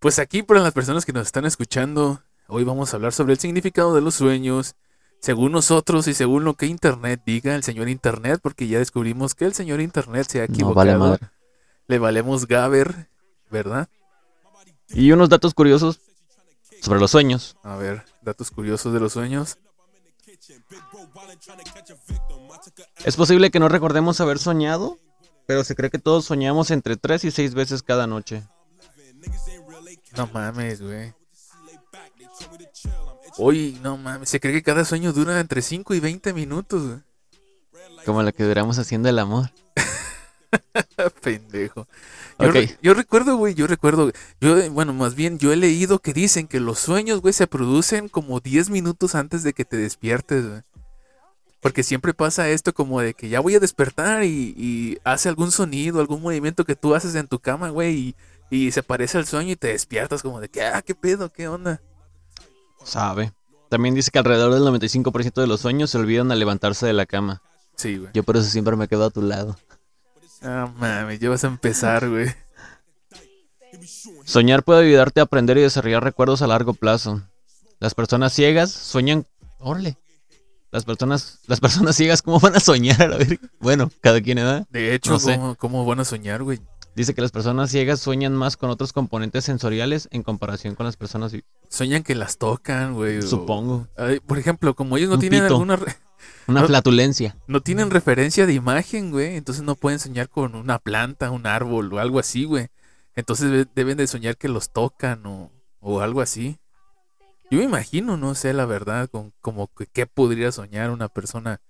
Pues aquí, para las personas que nos están escuchando, hoy vamos a hablar sobre el significado de los sueños, según nosotros y según lo que Internet diga, el señor Internet, porque ya descubrimos que el señor Internet se ha No equivocado. vale madre. Le valemos Gaber, ¿verdad? Y unos datos curiosos sobre los sueños. A ver, datos curiosos de los sueños. Es posible que no recordemos haber soñado, pero se cree que todos soñamos entre 3 y 6 veces cada noche. No mames, güey. Uy, no mames. Se cree que cada sueño dura entre 5 y 20 minutos, güey. Como la que duramos haciendo el amor. Pendejo. Yo, Ok. re- yo recuerdo, güey, yo recuerdo. Yo, bueno, más bien, yo he leído que dicen que los sueños, güey, se producen como 10 minutos antes de que te despiertes, güey. Porque siempre pasa esto como de que ya voy a despertar y, y hace algún sonido, algún movimiento que tú haces en tu cama, güey, y, y se parece al sueño y te despiertas como de que, ah, qué pedo, qué onda. Sabe. También dice que alrededor del 95% de los sueños se olvidan al levantarse de la cama. Sí, güey. Yo por eso siempre me quedo a tu lado. Ah, mames, ya vas a empezar, güey. Soñar puede ayudarte a aprender y desarrollar recuerdos a largo plazo. Las personas ciegas sueñan. Órale. Las personas, las personas ciegas, ¿cómo van a soñar? A la verga? Bueno, cada quien edad. De hecho, No sé. ¿cómo, cómo van a soñar, güey? Dice que las personas ciegas sueñan más con otros componentes sensoriales en comparación con las personas. Sueñan que las tocan, güey. o- Supongo. Ay, por ejemplo, como ellos no Un tienen pito. alguna Una No- flatulencia. no tienen referencia de imagen, güey, entonces no pueden soñar con una planta, un árbol o algo así, güey. Entonces de- deben de soñar que los tocan o, o algo así. Yo me imagino, no sé la verdad, con, como que qué podría soñar una persona,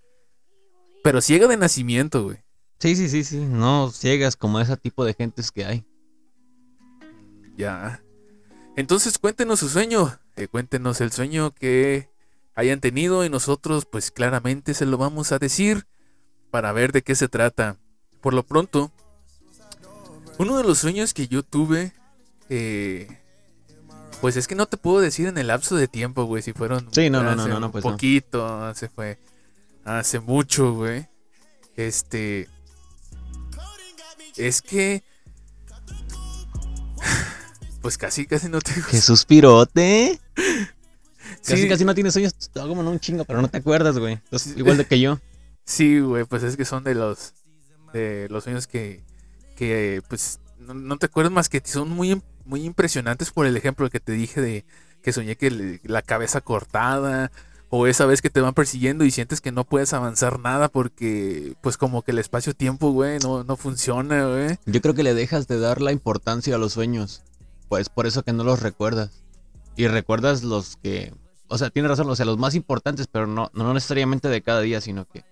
pero ciega de nacimiento, güey. Sí, sí, sí, sí. No ciegas como ese tipo de gentes que hay. Ya. Entonces cuéntenos su sueño, eh, cuéntenos el sueño que hayan tenido y nosotros pues claramente se lo vamos a decir para ver de qué se trata. Por lo pronto, uno de los sueños que yo tuve, eh, pues es que no te puedo decir en el lapso de tiempo, güey, si fueron Sí, no, no, no, hace no, no, pues no. poquito, hace fue hace mucho, güey. Este es que pues casi casi no te ¡Qué suspirote! Casi, Sí. casi no tienes sueños. Como un chingo, pero no te acuerdas, güey. Entonces, igual de que yo. Sí, güey, pues es que son de los de los sueños que que pues no, no te acuerdas más que son muy muy impresionantes por el ejemplo que te dije de que soñé que le- la cabeza cortada o esa vez que te van persiguiendo y sientes que no puedes avanzar nada porque pues como que el espacio-tiempo, güey, no no funciona, güey. Yo creo que le dejas de dar la importancia a los sueños. Pues por eso que no los recuerdas. Y recuerdas los que. O sea, tienes razón, o sea, los más importantes, pero no, no necesariamente de cada día, sino que.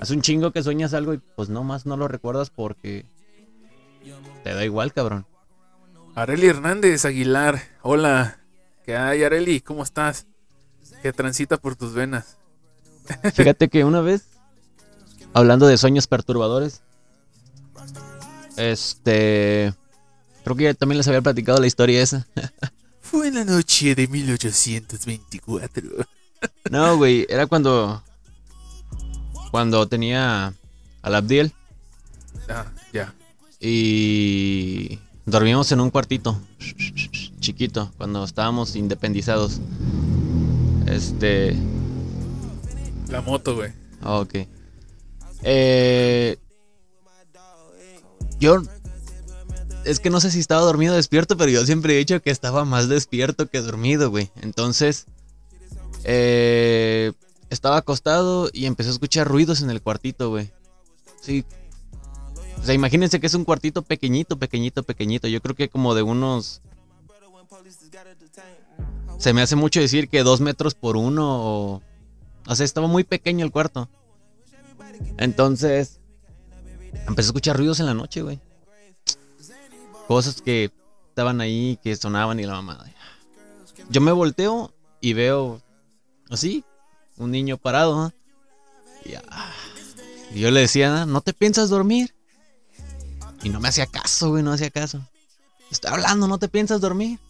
Hace un chingo que sueñas algo y pues no más no lo recuerdas porque. Te da igual, cabrón. Areli Hernández Aguilar, hola. ¿Qué hay, Areli? ¿Cómo estás? Que transita por tus venas. Fíjate que una vez, hablando de sueños perturbadores, este. Creo que ya también les había platicado la historia esa. Fue en la noche de 1824. No, güey, era cuando. Cuando tenía al Abdiel Ah, ya. y dormíamos en un cuartito chiquito cuando estábamos independizados. Este. La moto, güey. Ah, Ok. Eh, yo. Es que no sé si estaba dormido o despierto, pero yo siempre he dicho que estaba más despierto que dormido, güey. Entonces. eh, estaba acostado y empecé a escuchar ruidos en el cuartito, güey. Sí. O sea, imagínense que es un cuartito pequeñito, pequeñito, pequeñito. Yo creo que como de unos. Se me hace mucho decir que dos metros por uno o. O sea, estaba muy pequeño el cuarto. Entonces, empecé a escuchar ruidos en la noche, güey. Cosas que estaban ahí, que sonaban y la mamá. Yo me volteo y veo así, un niño parado. ¿ah? Y, yo le decía, ¿no te piensas dormir? Y no me hacía caso, güey, no hacía caso. Estoy hablando, ¿no te piensas dormir?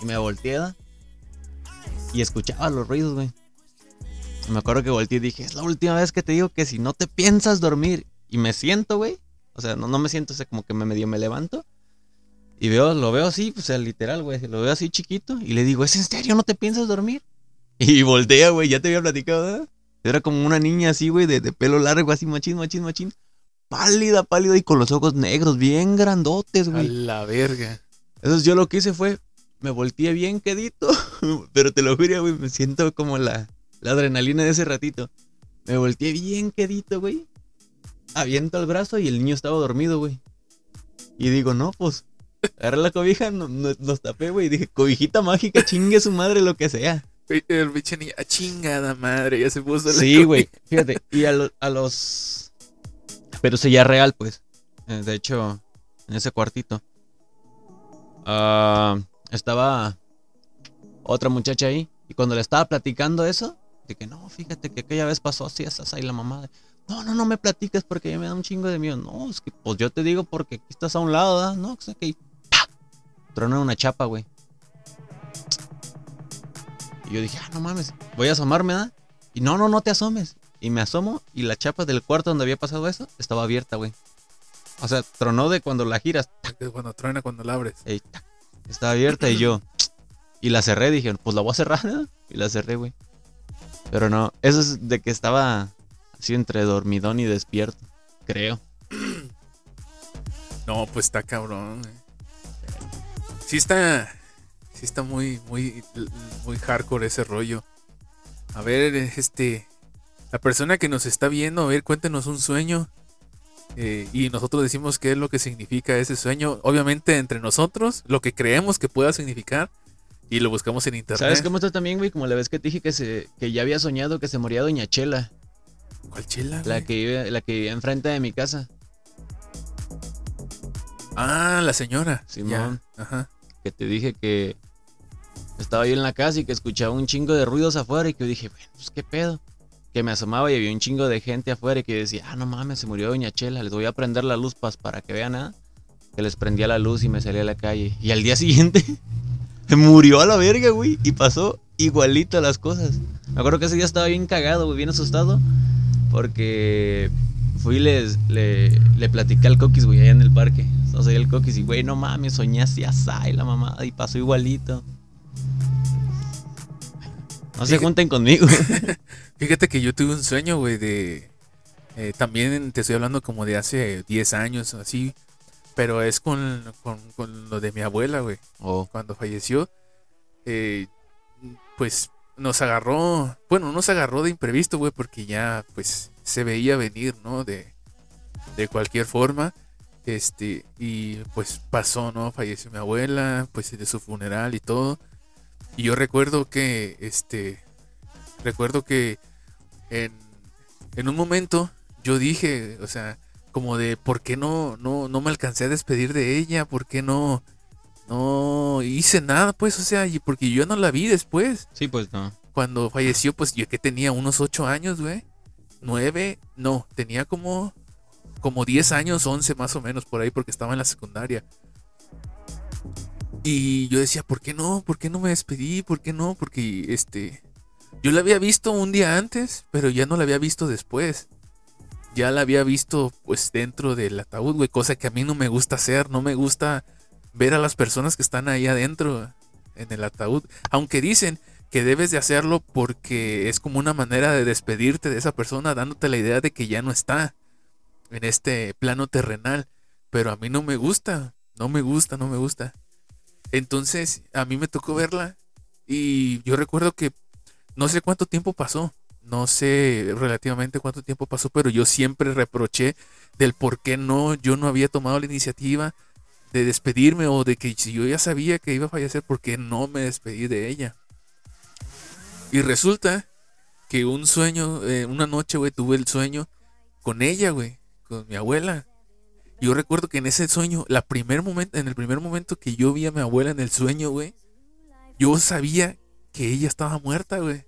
Y me volteé y escuchaba los ruidos, güey. Me acuerdo que volteé y dije, es la última vez que te digo que si no te piensas dormir. Y me siento, güey. O sea, no, no me siento, o sea, como que me medio me levanto. Y veo, lo veo así, o sea, literal, güey. Lo veo así chiquito. Y le digo, ¿es en serio? ¿No te piensas dormir? Y voltea, güey, ya te había platicado, ¿verdad? Era como una niña así, güey, de, de pelo largo, así machín, machín, machín. Pálida, pálida y con los ojos negros, bien grandotes, A güey. la verga. Entonces yo lo que hice fue, me volteé bien quedito, pero te lo juro, güey, me siento como la, la adrenalina de ese ratito. Me volteé bien quedito, güey. Aviento el brazo y el niño estaba dormido, güey. Y digo, no, pues, agarré la cobija, no- no- nos tapé, güey. Y dije, cobijita mágica, chingue su madre, lo que sea. El pinche niño, ah, chingada madre, ya se puso la Sí, güey. Fíjate, y a, lo- a los... Pero ya real, pues. Eh, De hecho, en ese cuartito. ah, estaba otra muchacha ahí. Y cuando le estaba platicando eso, de que no, fíjate que aquella vez pasó así, estás ahí la mamá. No, no, no me platiques porque ya me da un chingo de miedo. No, es que pues yo te digo porque aquí estás a un lado, ¿verdad? No, o sea que... ¡pa! Tronó una chapa, güey. Y yo dije, ah, no mames, voy a asomarme, ¿verdad? Y no, no, no te asomes. Y me asomo y la chapa del cuarto donde había pasado eso estaba abierta, güey. O sea, tronó de cuando la giras. Porque Cuando truena, cuando la abres. ey, estaba abierta y yo. Y la cerré, dije, pues la voy a cerrar, ¿no? Y la cerré, güey. Pero no, eso es de que estaba así entre dormidón y despierto, creo. No, pues está cabrón. Sí está. Sí está muy, muy, muy hardcore ese rollo. A ver, este. La persona que nos está viendo, a ver, cuéntenos un sueño. eh, y nosotros decimos qué es lo que significa ese sueño. Obviamente entre nosotros, lo que creemos que pueda significar. Y lo buscamos en internet. ¿Sabes cómo está también, güey? Como la vez que te dije que, se, que ya había soñado que se moría Doña Chela, ¿Cuál chela? la güey? que, vive, la que vivía enfrente de mi casa. Ah, la señora. Simón. Ya, Ajá. que te dije que estaba yo en la casa y que escuchaba un chingo de ruidos afuera y que yo dije, bueno, pues qué pedo. Que me asomaba y había un chingo de gente afuera y que yo decía, ah, no mames, se murió Doña Chela, les voy a prender la luz pas- para que vean nada. Que les prendía la luz y me salí a la calle. Y al día siguiente murió a la verga, güey. Y pasó igualito las cosas. Me acuerdo que ese día estaba bien cagado, güey, bien asustado. Porque fui y les, le, le platicé al Coquis, güey, allá en el parque. Estamos ahí el Coquis y, güey, no mames, soñé así asá y la mamada y pasó igualito. No se junten conmigo. Fíjate que yo tuve un sueño, güey, de... eh, también te estoy hablando como de hace 10 años o así. Pero es con, con, con lo de mi abuela, güey. Oh, Cuando falleció, eh, pues nos agarró... Bueno, nos agarró de imprevisto, güey, porque ya pues se veía venir, ¿no? De, de cualquier forma. Este, y pues pasó, ¿no? Falleció mi abuela, pues de su funeral y todo. Y yo recuerdo que, este, recuerdo que en, en un momento yo dije, o sea, como de, ¿por qué no, no, no me alcancé a despedir de ella? ¿Por qué no, no hice nada? Pues, o sea, porque yo no la vi después. sí, pues no. Cuando falleció, pues yo que tenía unos ocho años, güey. Nueve, no, tenía como, como 10 años, 11 más o menos por ahí, porque estaba en la secundaria. Y yo decía, ¿por qué no? ¿Por qué no me despedí? ¿Por qué no? Porque este. Yo la había visto un día antes, pero ya no la había visto después. Ya la había visto, pues, dentro del ataúd, güey. Cosa que a mí no me gusta hacer. No me gusta ver a las personas que están ahí adentro en el ataúd. Aunque dicen que debes de hacerlo porque es como una manera de despedirte de esa persona, dándote la idea de que ya no está en este plano terrenal. Pero a mí no me gusta. No me gusta, no me gusta. Entonces, a mí me tocó verla y yo recuerdo que no sé cuánto tiempo pasó, no sé relativamente cuánto tiempo pasó, pero yo siempre reproché del por qué no, yo no había tomado la iniciativa de despedirme o de que si yo ya sabía que iba a fallecer, ¿por qué no me despedí de ella? Y resulta que un sueño, eh, una noche, güey, tuve el sueño con ella, güey, con mi abuela. Yo recuerdo que en ese sueño, la primer momento, en el primer momento que yo vi a mi abuela en el sueño, güey, yo sabía que ella estaba muerta, güey.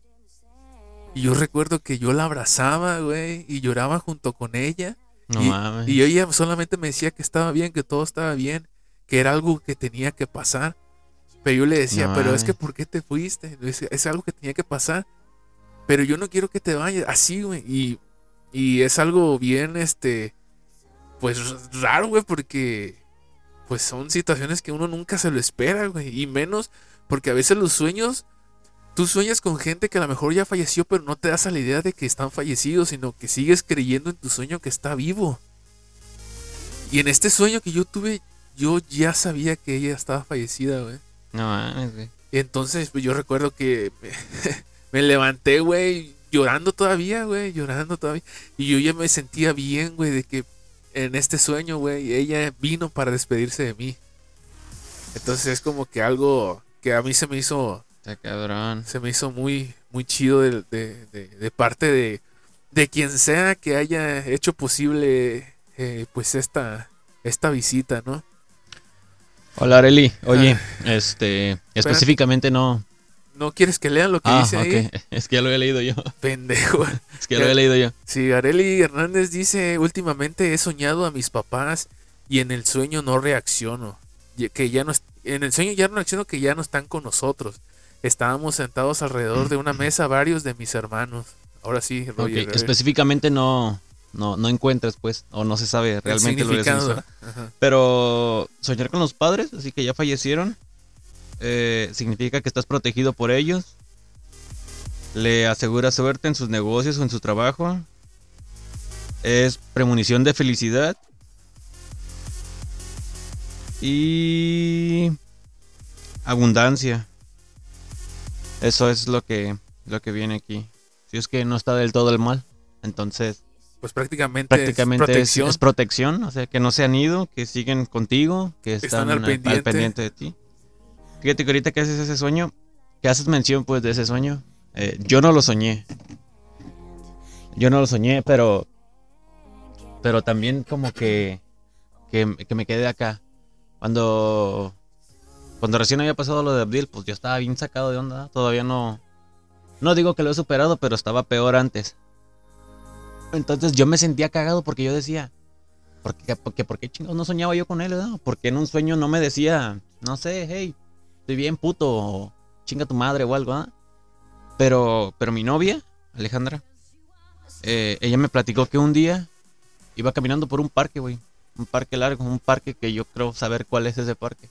Y yo recuerdo que yo la abrazaba, güey, y lloraba junto con ella. No y, mames. y ella solamente me decía que estaba bien, que todo estaba bien, que era algo que tenía que pasar. Pero yo le decía, No pero es que. ¿por qué te fuiste? Decía, Es algo que tenía que pasar. Pero yo no quiero que te vayas así, güey. Y, y es algo bien, este, pues raro, güey, porque pues son situaciones que uno nunca se lo espera, güey. Y menos porque a veces los sueños tú sueñas con gente que a lo mejor ya falleció, pero no te das a la idea de que están fallecidos, sino que sigues creyendo en tu sueño que está vivo. Y en este sueño que yo tuve, yo ya sabía que ella estaba fallecida, güey. No mames, güey. Entonces, pues yo recuerdo que me, me levanté, güey, llorando todavía, güey, llorando todavía. Y yo ya me sentía bien, güey, de que en este sueño, güey, ella vino para despedirse de mí. Entonces es como que algo que a mí se me hizo, Está cabrón. se me hizo muy, muy chido de, de- de- de parte de, de quien sea que haya hecho posible, eh, pues esta, esta visita, ¿no? Hola, Areli. Oye, este. Específicamente no. ¿No quieres que lean lo que Ah, dice ahí? ok. Es que ya lo había leído yo. Pendejo. Es que ya lo había leído yo. Sí, Areli Hernández dice, últimamente he soñado a mis papás y en el sueño no reacciono. Que ya no en el sueño ya no reacciono que ya no están con nosotros. Estábamos sentados alrededor de una mesa varios de mis hermanos. Ahora sí, Roger. ver, Específicamente no, no, no encuentras, pues, o no se sabe realmente lo significa. Ajá. Pero soñar con los padres, así que ya fallecieron, eh, significa que estás protegido por ellos. Le asegura suerte en sus negocios o en su trabajo. Es premonición de felicidad. Y abundancia. Eso es lo que, lo que viene aquí. Si es que no está del todo el mal, entonces Pues prácticamente, prácticamente es protección. es protección, o sea, que no se han ido, que siguen contigo, que Están están, al al, pendiente. pendiente de ti. Fíjate que ahorita que haces ese sueño, que haces mención pues de ese sueño, eh, yo no lo soñé. Yo no lo soñé, pero pero también como que que, que me quedé acá. Cuando cuando recién había pasado lo de Abdil, pues yo estaba bien sacado de onda, todavía no no digo que lo he superado, pero estaba peor antes. Entonces yo me sentía cagado porque yo decía, ¿por qué, por qué, por chingados no soñaba yo con él, verdad? Porque en un sueño no me decía, no sé, hey, estoy bien puto, o chinga tu madre o algo, ¿ah? Pero, pero mi novia, Alejandra, eh, ella me platicó que un día iba caminando por un parque, güey. Un parque largo, un parque que yo creo saber cuál es ese parque.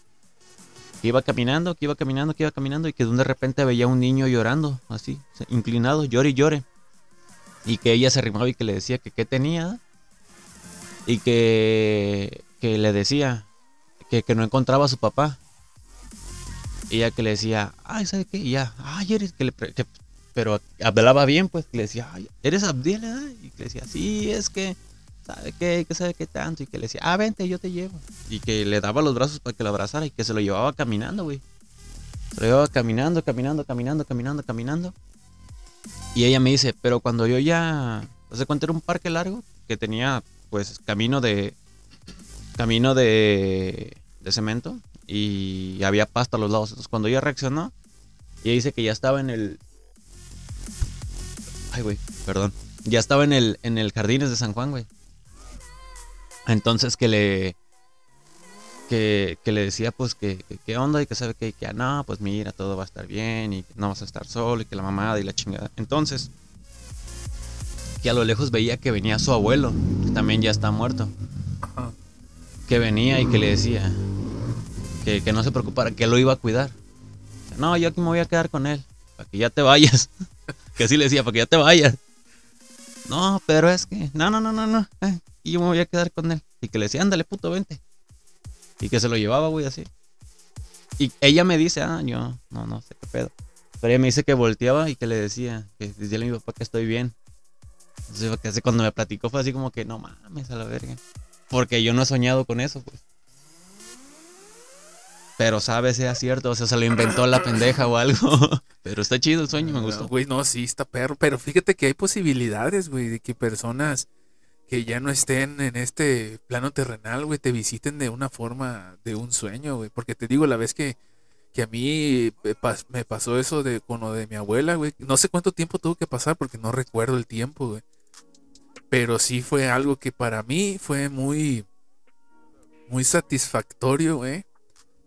Que iba caminando, que iba caminando, que iba caminando y que de repente veía un niño llorando, así, inclinado, llore y llore. Y que ella se arrimaba y que le decía que qué tenía. Y que, que le decía que, que no encontraba a su papá. Y ella que le decía, ay, ¿sabe qué? Y ya, ay, eres que le... que- pero hablaba bien, pues, que le decía, ay, ¿eres Abdiel, eh?" Y que le decía, sí, es que, ¿sabe qué? Que sabe qué tanto. Y que le decía, ah, vente, yo te llevo. Y que le daba los brazos para que lo abrazara y que se lo llevaba caminando, güey. Se lo llevaba caminando, caminando, caminando, caminando, caminando. Y ella me dice, pero cuando yo ya, se cuenta era un parque largo que tenía pues camino de camino de, de cemento y había pasta a los lados. Entonces cuando ella reaccionó, ella dice que ya estaba en el Ay, güey, perdón. Ya estaba en el en el Jardines de San Juan, güey. Entonces que le que, que le decía pues que, que qué onda y que sabe que, que ah, no, pues mira, todo va a estar bien y que no vas a estar solo y que la mamada y la chingada. Entonces, que a lo lejos veía que venía su abuelo, que también ya está muerto. Que venía y que le decía que, que no se preocupara, que lo iba a cuidar. No, yo aquí me voy a quedar con él, para que ya te vayas. que así le decía, para que ya te vayas. No, pero es que, no, no, no, no, no. eh, y yo me voy a quedar con él. Y que le decía, ándale, puto, vente. Y que se lo llevaba, güey, así. Y ella me dice, ah, yo no, no sé qué pedo. Pero ella me dice que volteaba y que le decía, que decía a mi papá que estoy bien. Entonces, cuando me platicó fue así como que, no mames, a la verga. Porque yo no he soñado con eso, pues. Pero sabe sea cierto, o sea, se lo inventó la pendeja o algo. Pero está chido el sueño, me No, gustó. Güey, no, sí, está perro. Pero fíjate que hay posibilidades, güey, de que personas que ya no estén en este plano terrenal, güey, te visiten de una forma, de un sueño, güey. Porque te digo, la vez que, que a mí me pas- me pasó eso de con lo de mi abuela, güey. No sé cuánto tiempo tuvo que pasar porque no recuerdo el tiempo, güey. Pero sí fue algo que para mí fue muy, muy satisfactorio, güey.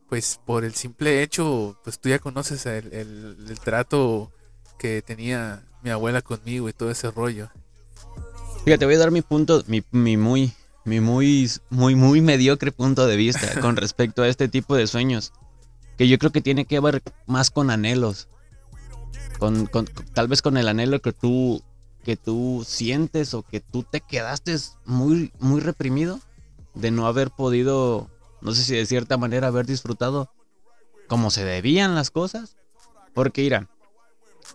Pues por el simple hecho, pues tú ya conoces el- el trato que tenía mi abuela conmigo y todo ese rollo. Fíjate, voy a dar mi punto, mi, mi muy, mi muy, muy, muy mediocre punto de vista con respecto a este tipo de sueños. Que yo creo que tiene que ver más con anhelos. con, con- tal vez con el anhelo que tú, que tú sientes o que tú te quedaste muy, muy reprimido de no haber podido, no sé si de cierta manera haber disfrutado como se debían las cosas. Porque mira,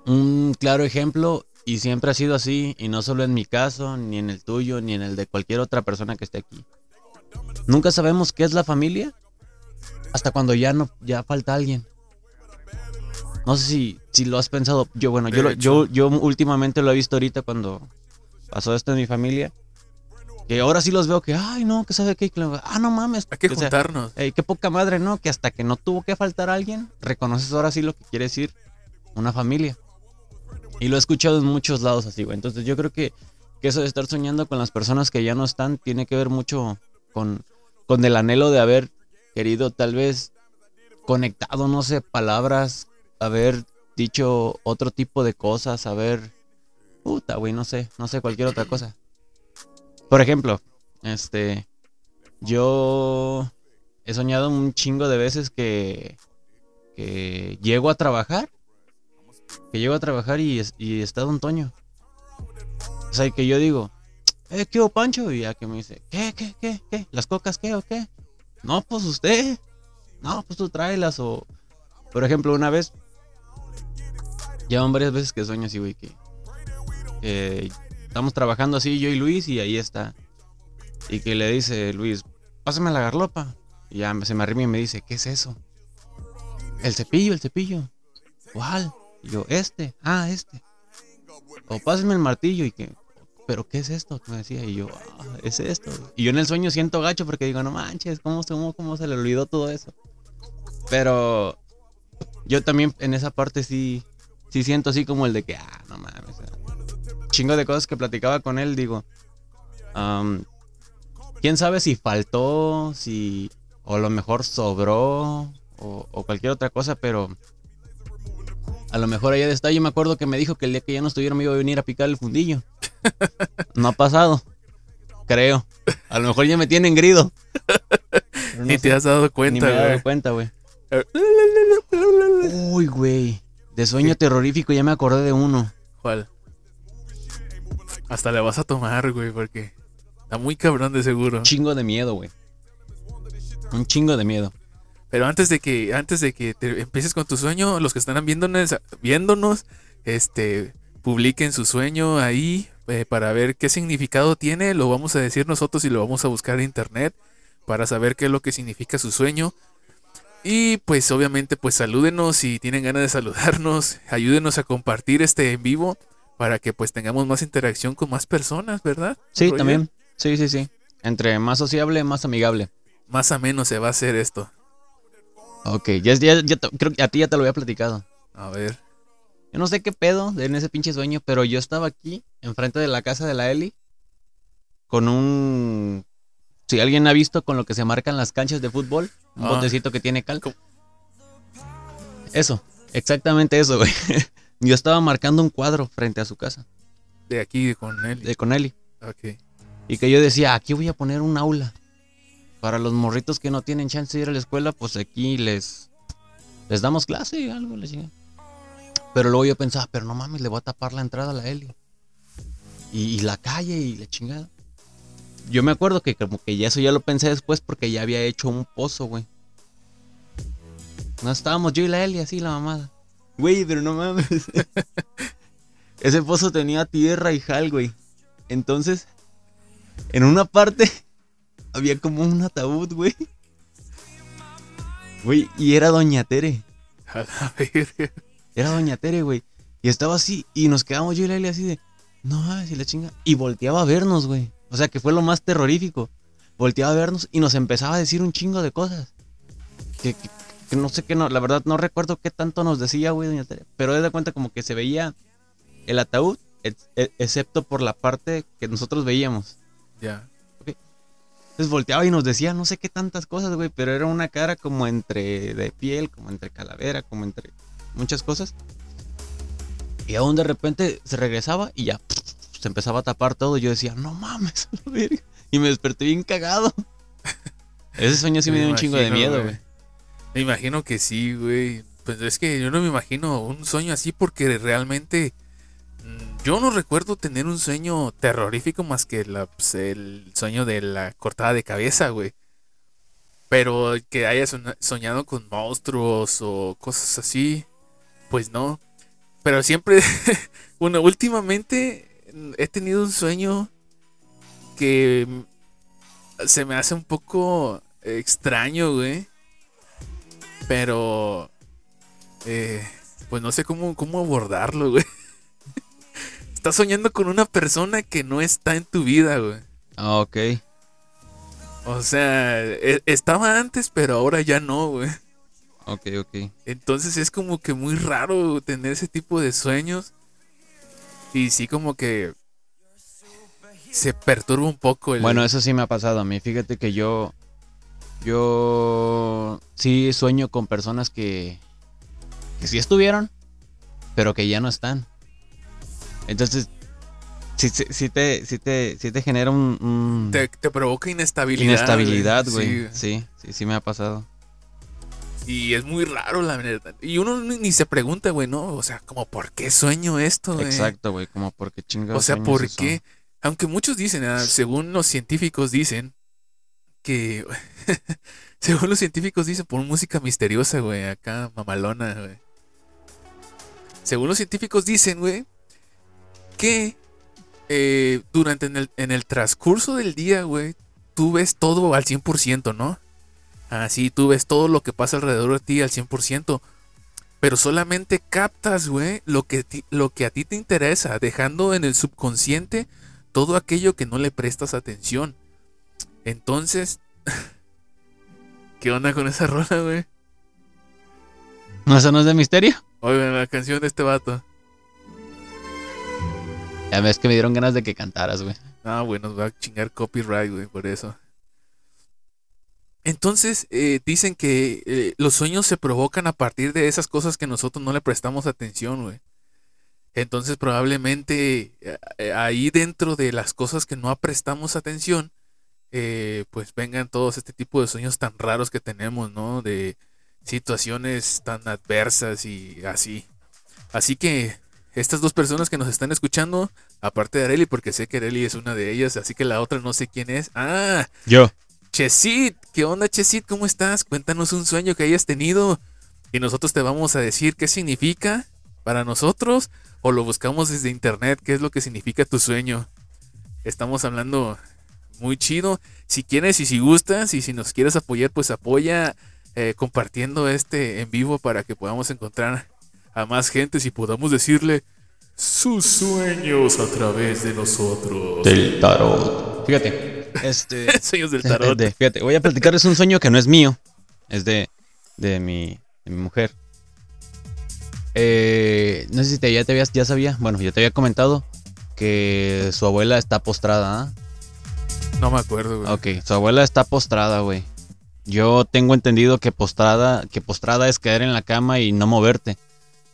un claro ejemplo, y siempre ha sido así, y no solo en mi caso, ni en el tuyo, ni en el de cualquier otra persona que esté aquí. Nunca sabemos qué es la familia hasta cuando ya no ya falta alguien. No sé si, si lo has pensado. Yo, bueno, yo, yo, yo últimamente lo he visto ahorita cuando pasó esto en mi familia. Que ahora sí los veo que, ay, no, que sabe qué. Ah, no mames. Hay que o sea, juntarnos. Ey, qué poca madre, ¿no? Que hasta que no tuvo que faltar alguien, reconoces ahora sí lo que quiere decir una familia. Y lo he escuchado en muchos lados así, güey. Entonces yo creo que, que eso de estar soñando con las personas que ya no están tiene que ver mucho con, con el anhelo de haber querido tal vez conectado, no sé, palabras, haber dicho otro tipo de cosas, haber... Puta, güey, no sé, no sé, cualquier otra cosa. Por ejemplo, este... Yo he soñado un chingo de veces que, que llego a trabajar. Que llego a trabajar y, y está Don Toño. O sea, que yo digo, eh, ¿qué Pancho? Y ya que me dice, ¿qué, qué, qué, qué? ¿Las cocas qué o qué? No, pues usted. No, pues tú tráelas o... Por ejemplo, una vez... Llevan varias veces que sueño así, güey, que... estamos trabajando así yo y Luis y ahí está. Y que le dice Luis, pásame la garlopa. Y ya se me arrima y me dice, ¿qué es eso? El cepillo, el cepillo. ¿Cuál? Yo, este, ah, este. O pásame el martillo y que, ¿pero qué es esto? Me decía. Y yo, ah, es esto. Y yo en el sueño siento gacho porque digo, no manches, ¿cómo, cómo, cómo se le olvidó todo eso? Pero yo también en esa parte sí, sí siento así como el de que, ah, no mames. Chingo de cosas que platicaba con él, digo. quién sabe si faltó, si o a lo mejor sobró o cualquier otra cosa, pero a lo mejor allá está. Yo me acuerdo que me dijo que el día que ya no estuviera me iba a venir a picar el fundillo. No ha pasado, creo. A lo mejor ya me tienen grido. No Ni te sé, has dado ni cuenta, me he dado güey. cuenta, güey. Uy, güey. De sueño terrorífico ya me acordé de uno. ¿Cuál? Hasta le vas a tomar, güey, porque está muy cabrón de seguro. Un chingo de miedo, güey. Un chingo de miedo. Pero antes de que antes de que te empieces con tu sueño, los que están viéndonos, viéndonos este, publiquen su sueño ahí eh, para ver qué significado tiene. Lo vamos a decir nosotros y lo vamos a buscar en internet para saber qué es lo que significa su sueño. Y pues obviamente pues salúdenos si tienen ganas de saludarnos, ayúdenos a compartir este en vivo para que pues tengamos más interacción con más personas, ¿verdad? Sí, Roger? también. Sí, sí, sí. Entre más sociable, más amigable. Más o menos se va a hacer esto. Ok, ya, ya, ya te- creo que a ti ya te lo había platicado. A ver. Yo no sé qué pedo en ese pinche sueño, pero yo estaba aquí, enfrente de la casa de la Eli, con un... Si alguien ha visto con lo que se marcan las canchas de fútbol, un Ah. botecito que tiene cal. ¿Cómo? Eso, exactamente eso, güey. Yo estaba marcando un cuadro frente a su casa, De aquí con él. de con Eli. Ok. Y que yo decía, aquí voy a poner un aula. Para los morritos que no tienen chance de ir a la escuela, pues aquí les, les damos clase, algo, les chingan. Pero luego yo pensaba, pero no mames, le voy a tapar la entrada a la Eli. Y, y la calle y la chingada. Yo me acuerdo que como que ya eso ya lo pensé después porque ya había hecho un pozo, güey. No estábamos yo y la Eli así, la mamada. Güey, pero no mames. Ese pozo tenía tierra y jal, güey. Entonces, en una parte había como un ataúd, güey. Güey, y era Doña Tere. A la verga. Era Doña Tere, güey. Y estaba así, y nos quedamos yo y Leli así de, no mames, y la chinga. Y volteaba a vernos, güey. O sea, que fue lo más terrorífico. Volteaba a vernos y nos empezaba a decir un chingo de cosas. Que, que- que no sé qué, no, la verdad no recuerdo qué tanto nos decía, güey, Doña Tere. Pero de cuenta como que se veía el ataúd, ex- e- excepto por la parte que nosotros veíamos. Ya. Entonces volteaba y nos decía no sé qué tantas cosas, güey, pero era una cara como entre de piel, como entre calavera, como entre muchas cosas. Y aún de repente se regresaba y ya se empezaba a tapar todo. Y yo decía, no mames. Y me desperté bien cagado. Ese sueño sí me dio un chingo de miedo, güey. Me imagino que sí, güey. pues es que yo no me imagino un sueño así porque realmente yo no recuerdo tener un sueño terrorífico más que pues, el sueño de la cortada de cabeza, güey. Pero que haya soña- soñado con monstruos o cosas así, pues no. Pero siempre, bueno, últimamente he tenido un sueño que se me hace un poco extraño, güey. Pero, eh, pues no sé cómo, cómo abordarlo, güey. Estás soñando con una persona que no está en tu vida, güey. Ah, ok. O sea, e- estaba antes, pero ahora ya no, güey. Ok, ok. Entonces es como que muy raro tener ese tipo de sueños. Y sí como que se perturba un poco el... Bueno, eso sí me ha pasado a mí. Fíjate que yo. Yo. Sí sueño con personas que. Que sí estuvieron. Pero que ya no están. Entonces. Sí, sí, sí te, sí, te, sí te genera un. un- te, te provoca inestabilidad. inestabilidad, güey. Sí, Sí, sí, me ha pasado. Y es muy raro, la verdad. Y uno ni, se pregunta, güey, ¿no? O sea, como, ¿por qué sueño esto, güey? Exacto, güey. Como porque chingados. O sea, ¿por eso? qué? Aunque muchos dicen, ah, según los científicos dicen, que... según los científicos dicen, por música misteriosa, güey, acá mamalona, güey. Según los científicos dicen, güey, que eh, durante en el, en el transcurso del día, güey, tú ves todo al 100%, ¿no? Así, tú ves todo lo que pasa alrededor de ti al 100%. Pero solamente captas, güey, lo que, ti- lo que a ti te interesa, dejando en el subconsciente todo aquello que no le prestas atención. Entonces, ¿qué onda con esa rola, güey? ¿No, eso no es de misterio? Oigan, la canción de este vato. Ya ves que me dieron ganas de que cantaras, güey. Ah, bueno, va a chingar copyright, güey, por eso. Entonces, eh, dicen que eh, los sueños se provocan a partir de esas cosas que nosotros no le prestamos atención, güey. Entonces, probablemente eh, ahí dentro de las cosas que no prestamos atención, pues vengan todos este tipo de sueños tan raros que tenemos, ¿no? De situaciones tan adversas y así. Así que estas dos personas que nos están escuchando, aparte de Areli, porque sé que Areli es una de ellas, así que la otra no sé quién es. Ah, Yo. Chesit, ¿qué onda Chesit? ¿Cómo estás? Cuéntanos un sueño que hayas tenido y nosotros te vamos a decir qué significa para nosotros o lo buscamos desde internet, qué es lo que significa tu sueño. Estamos hablando muy chido. Si quieres y si gustas y si nos quieres apoyar, pues apoya eh, compartiendo este en vivo para que podamos encontrar a más gente y podamos decirle sus sueños a través de nosotros. Del tarot. Fíjate. Este. Sueños del de- tarot. de- fíjate, voy a platicarles un sueño que no es mío. Es de, de, mi, de mi mujer. Eh, no sé si te, ya te habías, ya sabía. Bueno, ya te había comentado que su abuela está postrada. ¿ah? No me acuerdo, güey. Ok, su abuela está postrada, güey. Yo tengo entendido que postrada, que postrada es caer en la cama y no moverte.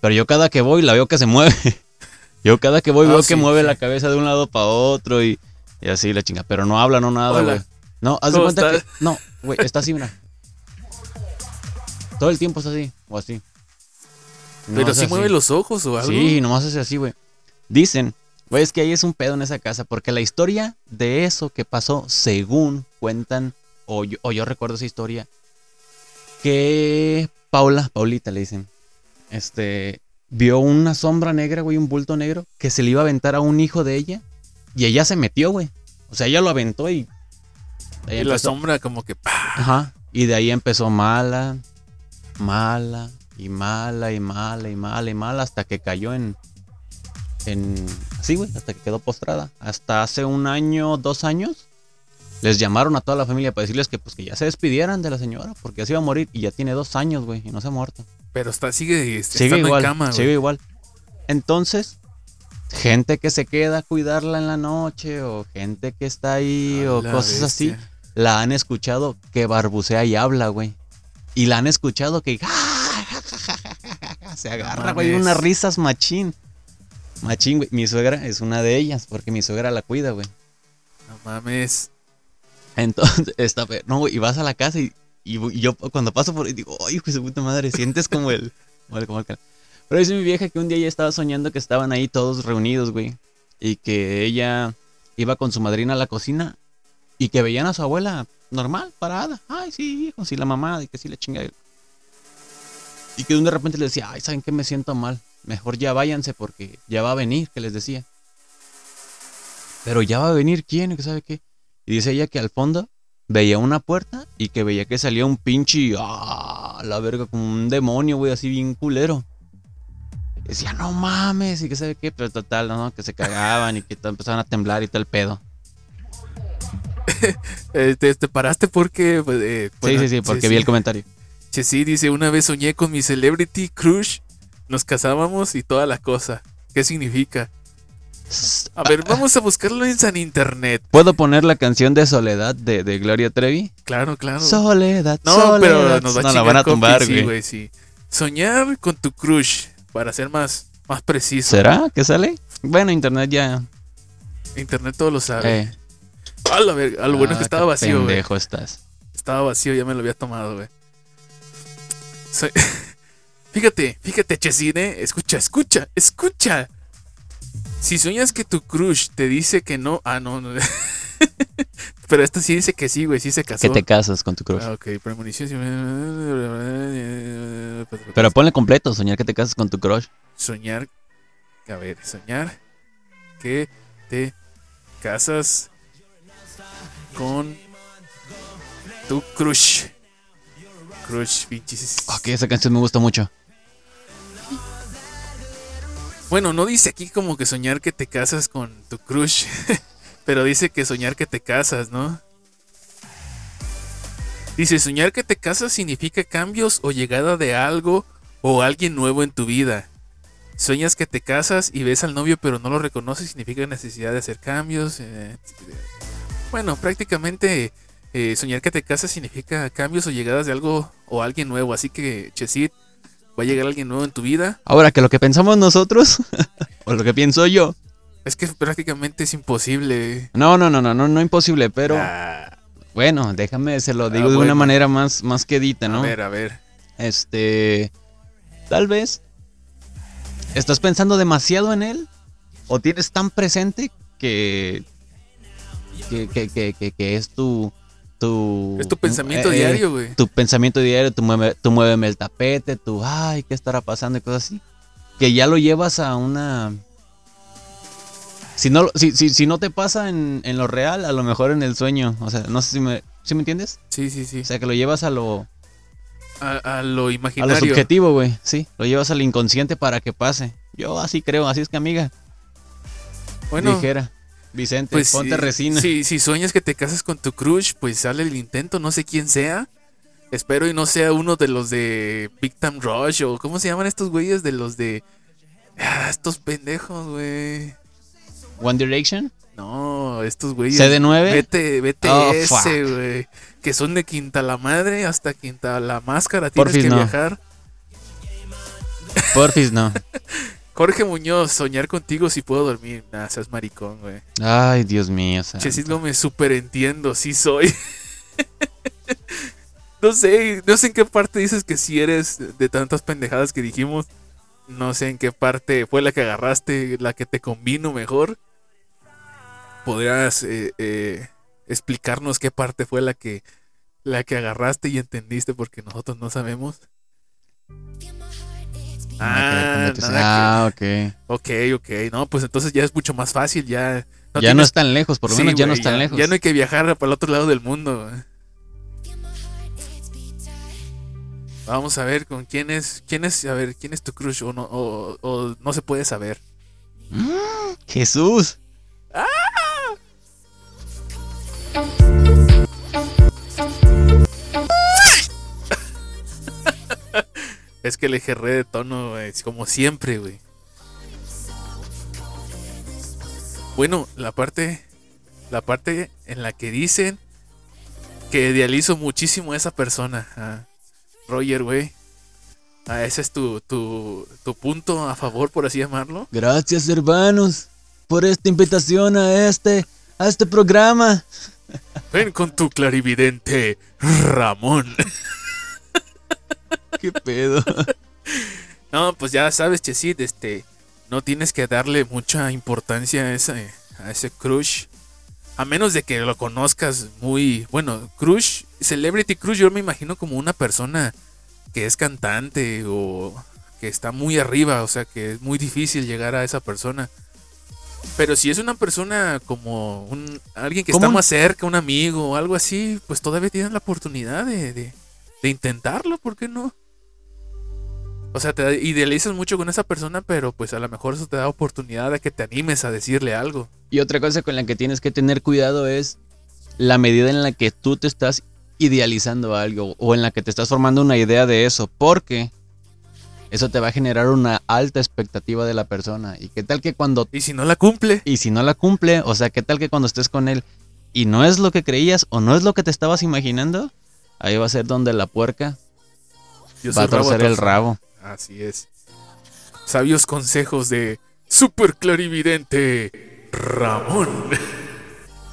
Pero yo cada que voy la veo que se mueve. Yo cada que voy Ah, veo sí, que mueve sí. la cabeza de un lado para otro y, y así la chinga. Pero no habla, no nada, güey. No, haz de ¿Cómo cuenta estás? que. No, güey, está así, mira. Todo el tiempo está así, o así. Pero así. mueve los ojos o algo. Sí, nomás hace así, güey. Dicen, güey, es que ahí es un pedo en esa casa, porque la historia de eso que pasó, según cuentan, o yo, o yo recuerdo esa historia, que Paula, Paulita le dicen, este, vio una sombra negra, güey, un bulto negro, que se le iba a aventar a un hijo de ella, y ella se metió, güey. O sea, ella lo aventó y... Y la sombra como que... ¡pah! Ajá. Y de ahí empezó mala, mala, y mala, y mala, y mala, y mala, hasta que cayó en. en así, güey, hasta que quedó postrada. Hasta hace un año, dos años, les llamaron a toda la familia para decirles que, pues, que ya se despidieran de la señora, porque así iba a morir, y ya tiene dos años, güey, y no se ha muerto. Pero está, sigue, este, Sigue estando igual, en cama, güey. sigue igual. Entonces, gente que se queda a cuidarla en la noche, o gente que está ahí, o cosas así, la han escuchado que barbucea y habla, güey. Y la han escuchado que se agarra, güey, unas risas machín. Machín, güey. Mi suegra es una de ellas, porque mi suegra la cuida, güey. No mames. Entonces, está, fe- no, güey, y vas a la casa y, y yo cuando paso por ahí digo, ay, hijo de puta madre, sientes como el, márcale. Pero dice mi vieja que un día ella estaba soñando que estaban ahí todos reunidos, güey. Y que ella iba con su madrina a la cocina y que veían a su abuela normal, parada. Ay, sí, hijo, sí, la mamá, y que sí le chinga. Y que de repente le decía, ay, ¿saben qué? Me siento mal. Mejor ya váyanse porque ya va a venir, que les decía. Pero ya va a venir quién, que sabe qué. Y dice ella que al fondo veía una puerta y que veía que salía un pinche, ah, la verga, como un demonio, güey, así bien culero. Decía, no mames, y que sabe qué, pero total, ¿no? Que se cagaban y que empezaban a temblar y todo el pedo. Eh, te, te paraste porque. pues, eh, bueno, sí, sí, sí, porque vi el comentario. Che, sí, dice: Una vez soñé con mi celebrity crush, nos casábamos y toda la cosa. ¿Qué significa? A ver, vamos a buscarlo en San Internet. ¿Puedo poner la canción de Soledad de, de Gloria Trevi? Claro, claro. Soledad, No, soledad. pero nos va a No, la van a tumbar, güey. sí. Soñar con tu crush, para ser más, más preciso. ¿Será que sale? Bueno, internet ya. Internet todo lo sabe. Eh. A la verga, a lo bueno es Ah, que estaba qué vacío, güey. Pendejo estás. Estaba vacío, ya me lo había tomado, güey. Soy- fíjate, fíjate, Chesine. Escucha, escucha, escucha. Si sueñas que tu crush te dice que no. Ah, no, no. Pero esta sí dice que sí, güey, sí se casó. Que te casas con tu crush. Ah, ok, premonición. Pero ponle completo, soñar que te casas con tu crush. Soñar. A ver, soñar que te casas con tu crush. Crush, pinches. Ok, esa canción me gusta mucho. Bueno, no dice aquí como que soñar que te casas con tu crush, pero dice que soñar que te casas, ¿no? Dice, soñar que te casas significa cambios o llegada de algo o alguien nuevo en tu vida. Sueñas que te casas y ves al novio pero no lo reconoces, significa necesidad de hacer cambios. eh, bueno, prácticamente eh, soñar que te casas significa cambios o llegadas de algo o alguien nuevo. Así que, Chesit, va a llegar alguien nuevo en tu vida. Ahora que lo que pensamos nosotros, o lo que pienso yo. Es que prácticamente es imposible. No, no, no, no, no, no imposible, pero. Ah, Bueno, déjame, se lo Ah, digo de una manera más, más quedita, a ¿no? ver, a ver. Este. Tal vez. ¿Estás pensando demasiado en él? ¿O tienes tan presente que. que, que, que, que- que es tu. Tu Es tu pensamiento eh, diario, güey. Tu pensamiento diario, tu, mueve, tu muéveme el tapete, tu. Ay, ¿qué estará pasando? y cosas así. Que ya lo llevas a una. Si no, si, si, si no te pasa en, en lo real, a lo mejor en el sueño. O sea, no sé si me, ¿sí me entiendes. Sí, sí, sí. O sea, que lo llevas a lo, A, a lo a lo imaginario. subjetivo, güey. Sí, lo llevas al inconsciente para que pase. Yo así creo, así es que amiga. bueno, Dijera. Vicente, pues ponte si- resina. Si, si sueñas que te casas con tu crush, pues sale el intento, no sé quién sea. Espero y no sea uno de los de Big Time Rush o ¿cómo se llaman estos güeyes de los de... Ah, estos pendejos, güey. One Direction. No, estos güeyes. CD9? BT, Oh, BTS, fuck. güey. Que son de Quinta la Madre hasta Quinta la Máscara. Tienes Porfis, que no. viajar. Porfis, no. Jorge Muñoz, soñar contigo si puedo dormir. Nah, seas maricón, güey. Ay, Dios mío. santo. Chesit Gómez, súper entiendo, sí soy. no sé, no sé en qué parte dices que sí eres de tantas pendejadas que dijimos. No sé en qué parte fue la que agarraste, la que te convino mejor. ¿Podrías eh, eh, explicarnos qué parte fue la que, la que agarraste y entendiste? Porque nosotros no sabemos. Ah, Ok, nada ah, ok. que- ok, ok. No, pues entonces ya es mucho más fácil. Ya no, ya no es tan lejos, por lo Sí, menos ya no es tan lejos. Ya no hay que viajar para el otro lado del mundo. Vamos a ver con quién es, quién es, a ver, quién es tu crush o no, o, o no se puede saber. Jesús. Es que le gerré de tono, güey, es como siempre, güey. Bueno, la parte, la parte en la que dicen que idealizo muchísimo a esa persona, a Roger, güey. Ah, ese es tu, tu, tu punto a favor, por así llamarlo. Gracias, hermanos, por esta invitación a este, a este programa. Ven con tu clarividente, Ramón. ¿Qué pedo? No, pues ya sabes, Chesit, este, no tienes que darle mucha importancia a ese, a ese crush. A menos de que lo conozcas muy, bueno, crush, celebrity crush, yo me imagino como una persona que es cantante o que está muy arriba, o sea, que es muy difícil llegar a esa persona. Pero si es una persona como un, alguien que está más cerca, un amigo o algo así, pues todavía tienes la oportunidad de, de, de intentarlo, ¿por qué no? O sea, te idealizas mucho con esa persona, pero pues a lo mejor eso te da oportunidad de que te animes a decirle algo. Y otra cosa con la que tienes que tener cuidado es la medida en la que tú te estás idealizando algo o en la que te estás formando una idea de eso, porque eso te va a generar una alta expectativa de la persona. Y qué tal que cuando... Y si no la cumple, Y si no la cumple, o sea, qué tal que cuando estés con él y no es lo que creías o no es lo que te estabas imaginando, ahí va a ser donde la puerca yo va a torcer el rabo. Así es. Sabios consejos de Super Clarividente Ramón.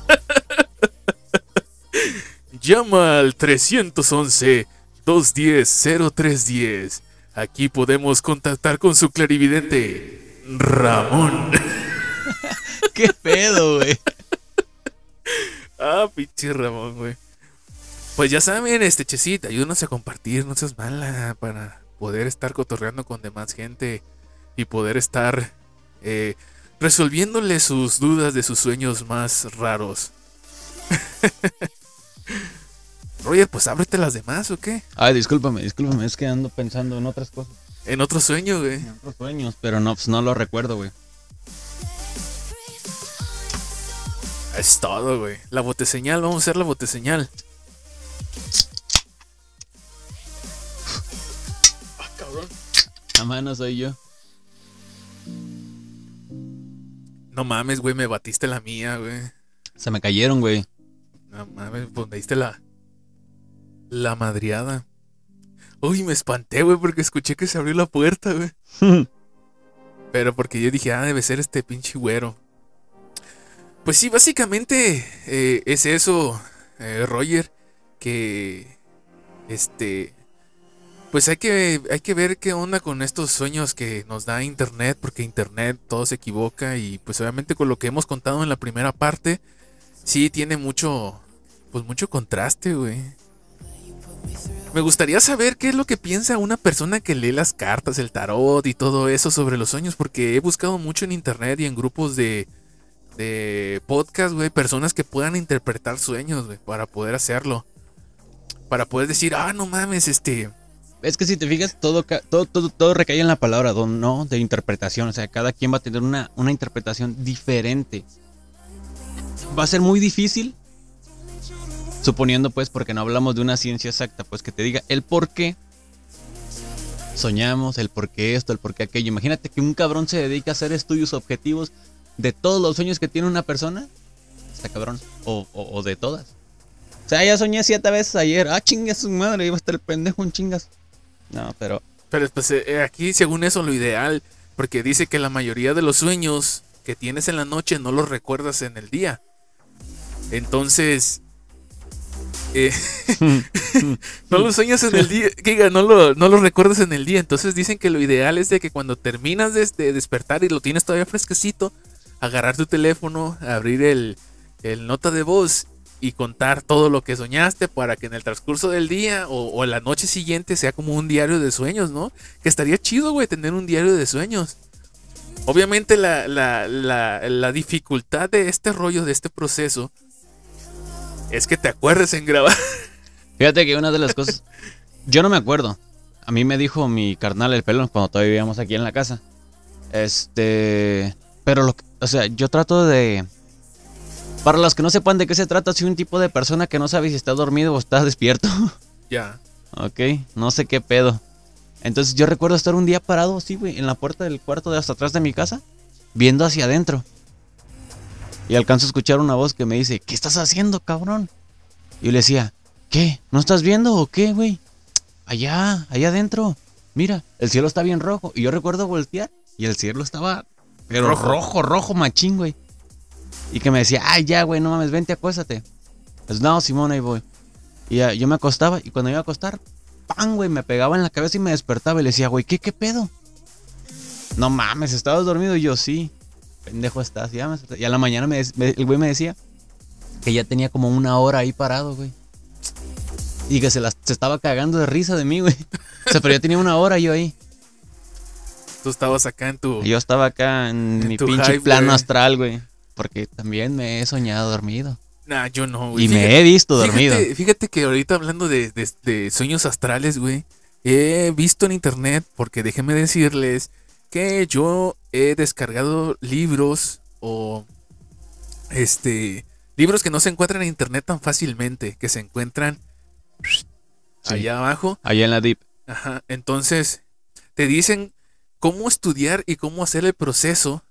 Llama al 311-210-0310. Aquí podemos contactar con su clarividente Ramón. ¿Qué pedo, güey? Ah, pinche Ramón, güey. Pues ya saben, este checita, ayúdanos a compartir, no seas mala, para poder estar cotorreando con demás gente y poder estar eh, resolviéndole sus dudas de sus sueños más raros. Roger, pues ábrete las demás, ¿o qué? Ay, discúlpame, discúlpame, es que ando pensando en otras cosas, En otro sueño, güey. en otros sueños, pero no, pues no lo recuerdo, güey. Es todo, güey. La boteseñal, vamos a hacer la boteseñal. A mano soy yo. No mames, güey, me batiste la mía, güey. Se me cayeron, güey. No mames, pues me diste la. La madriada. Uy, me espanté, güey, porque escuché que se abrió la puerta, güey. Pero porque yo dije, ah, debe ser este pinche güero. Pues sí, básicamente eh, es eso, eh, Roger, que este, pues hay que hay que ver qué onda con estos sueños que nos da Internet, porque Internet todo se equivoca y pues obviamente con lo que hemos contado en la primera parte, sí tiene mucho, pues mucho contraste, güey. Me gustaría saber qué es lo que piensa una persona que lee las cartas, el tarot y todo eso sobre los sueños, porque he buscado mucho en internet y en grupos de, de podcast, güey, personas que puedan interpretar sueños, güey, para poder hacerlo. Para poder decir, ah, no mames, este. Es que si te fijas, todo, todo, todo, recae en la palabra, don, no de interpretación. O sea, cada quien va a tener una, una interpretación diferente. Va a ser muy difícil, suponiendo pues, porque no hablamos de una ciencia exacta, pues que te diga el por qué soñamos, el por qué esto, el por qué aquello. Imagínate que un cabrón se dedica a hacer estudios objetivos de todos los sueños que tiene una persona. Está cabrón. O, o- de todas. O sea, ya soñé siete veces ayer. Ah, chinga su madre, iba a estar el pendejo en chingas. No, pero Pero pues eh, eh, aquí, según eso, lo ideal, porque dice que la mayoría de los sueños que tienes en la noche no los recuerdas en el día. Entonces, eh, no los sueñas en el día, no lo, no los recuerdas en el día. Entonces dicen que lo ideal es de que cuando terminas de, de despertar y lo tienes todavía fresquecito, agarrar tu teléfono, abrir el, el nota de voz y contar todo lo que soñaste para que en el transcurso del día o, o la noche siguiente sea como un diario de sueños, ¿no? Que estaría chido, güey, tener un diario de sueños. Obviamente la, la, la, dificultad de este rollo, de este proceso, es que te acuerdes en grabar. Fíjate que una de las cosas. Yo no me acuerdo. A mí me dijo mi carnal el pelón cuando todavía vivíamos aquí en la casa. Este. Pero lo O sea, yo trato de. Para los que no sepan de qué se trata, soy un tipo de persona que no sabe si está dormido o está despierto. ya. ok, no sé qué pedo. Entonces yo recuerdo estar un día parado así, güey, en la puerta del cuarto de hasta atrás de mi casa, viendo hacia adentro. Y alcanzo a escuchar una voz que me dice, ¿qué estás haciendo, cabrón? Y yo le decía, ¿qué? ¿No estás viendo o qué, güey? Allá, allá adentro. Mira, el cielo está bien rojo. Y yo recuerdo voltear y el cielo estaba, pero Rojo. rojo, rojo, machín, güey. Y que me decía, ay, ya, güey, no mames, vente, acuéstate. Pues no, Simón, ahí voy. Y ya, yo me acostaba y cuando iba a acostar, ¡pam, güey! Me pegaba en la cabeza y me despertaba y le decía, güey, ¿qué, qué pedo? no mames, ¿estabas dormido? Y yo, sí. Pendejo estás. Ya, me- y a la mañana me, el güey me decía que ya tenía como una hora ahí parado, güey. Y que se, las- se estaba cagando de risa de mí, güey. O sea, pero ya tenía una hora yo ahí. Tú estabas acá en tu. Yo estaba acá en, En mi pinche hype, plano astral, güey. Porque también me he soñado dormido. Nah, yo no, güey. Y me he visto dormido. Fíjate, fíjate que ahorita hablando de, de- de sueños astrales, güey, he visto en internet, porque déjenme decirles que yo he descargado libros o este libros que no se encuentran en internet tan fácilmente, que se encuentran Sí. allá abajo. Allá en la Deep. Ajá. Entonces, te dicen cómo estudiar y cómo hacer el proceso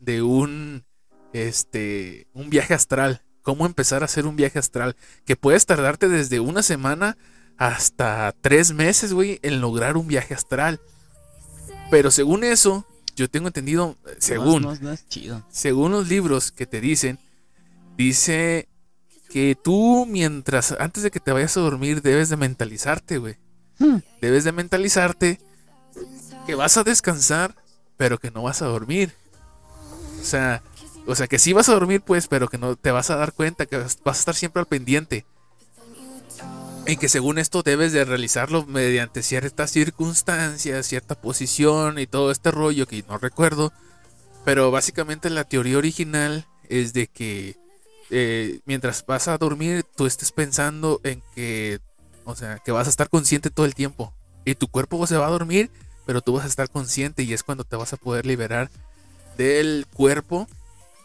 de un este un viaje astral. Cómo empezar a hacer un viaje astral. Que puedes tardarte desde una semana hasta tres meses, güey, en lograr un viaje astral. Pero según eso, yo tengo entendido, según, No, no, no es chido. según los libros que te dicen, dice que tú mientras, antes de que te vayas a dormir, debes de mentalizarte, güey. Debes de mentalizarte que vas a descansar, pero que no vas a dormir. O sea, o sea que sí vas a dormir, pues, pero que no te vas a dar cuenta, que vas a estar siempre al pendiente. Y que según esto debes de realizarlo mediante ciertas circunstancias, cierta posición y todo este rollo que no recuerdo. Pero básicamente la teoría original es de que eh, mientras vas a dormir, tú estés pensando en que, o sea, que vas a estar consciente todo el tiempo. Y tu cuerpo se va a dormir, pero tú vas a estar consciente y es cuando te vas a poder liberar del cuerpo.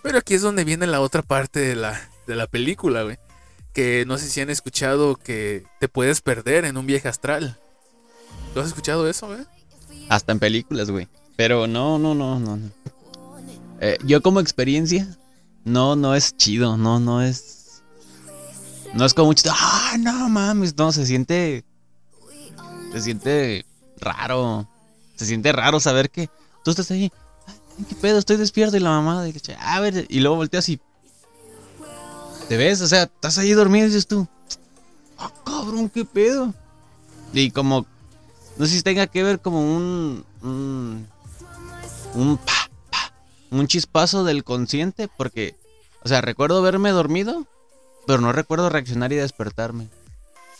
Pero aquí es donde viene la otra parte de la, de la película, güey. Que no sé si han escuchado que te puedes perder en un viaje astral. ¿Tú has escuchado eso, güey? Hasta en películas, güey. Pero no, no, no, no. no. Eh, yo como experiencia, no, no es chido, no, no es... No es como mucho... Ah, no mames, no, se siente... Se siente raro. Se siente raro saber que tú estás ahí. "Ay, ¿Qué pedo? Estoy despierto y la mamá... Le echa, a ver, y luego volteas y... ¿Te ves? O sea, estás ahí dormido y dices tú... Ah, cabrón, ¿qué pedo? Y como no sé si tenga que ver como un. Un. Un. pa, un chispazo del consciente, porque. O sea, recuerdo haberme dormido, pero no recuerdo reaccionar y despertarme.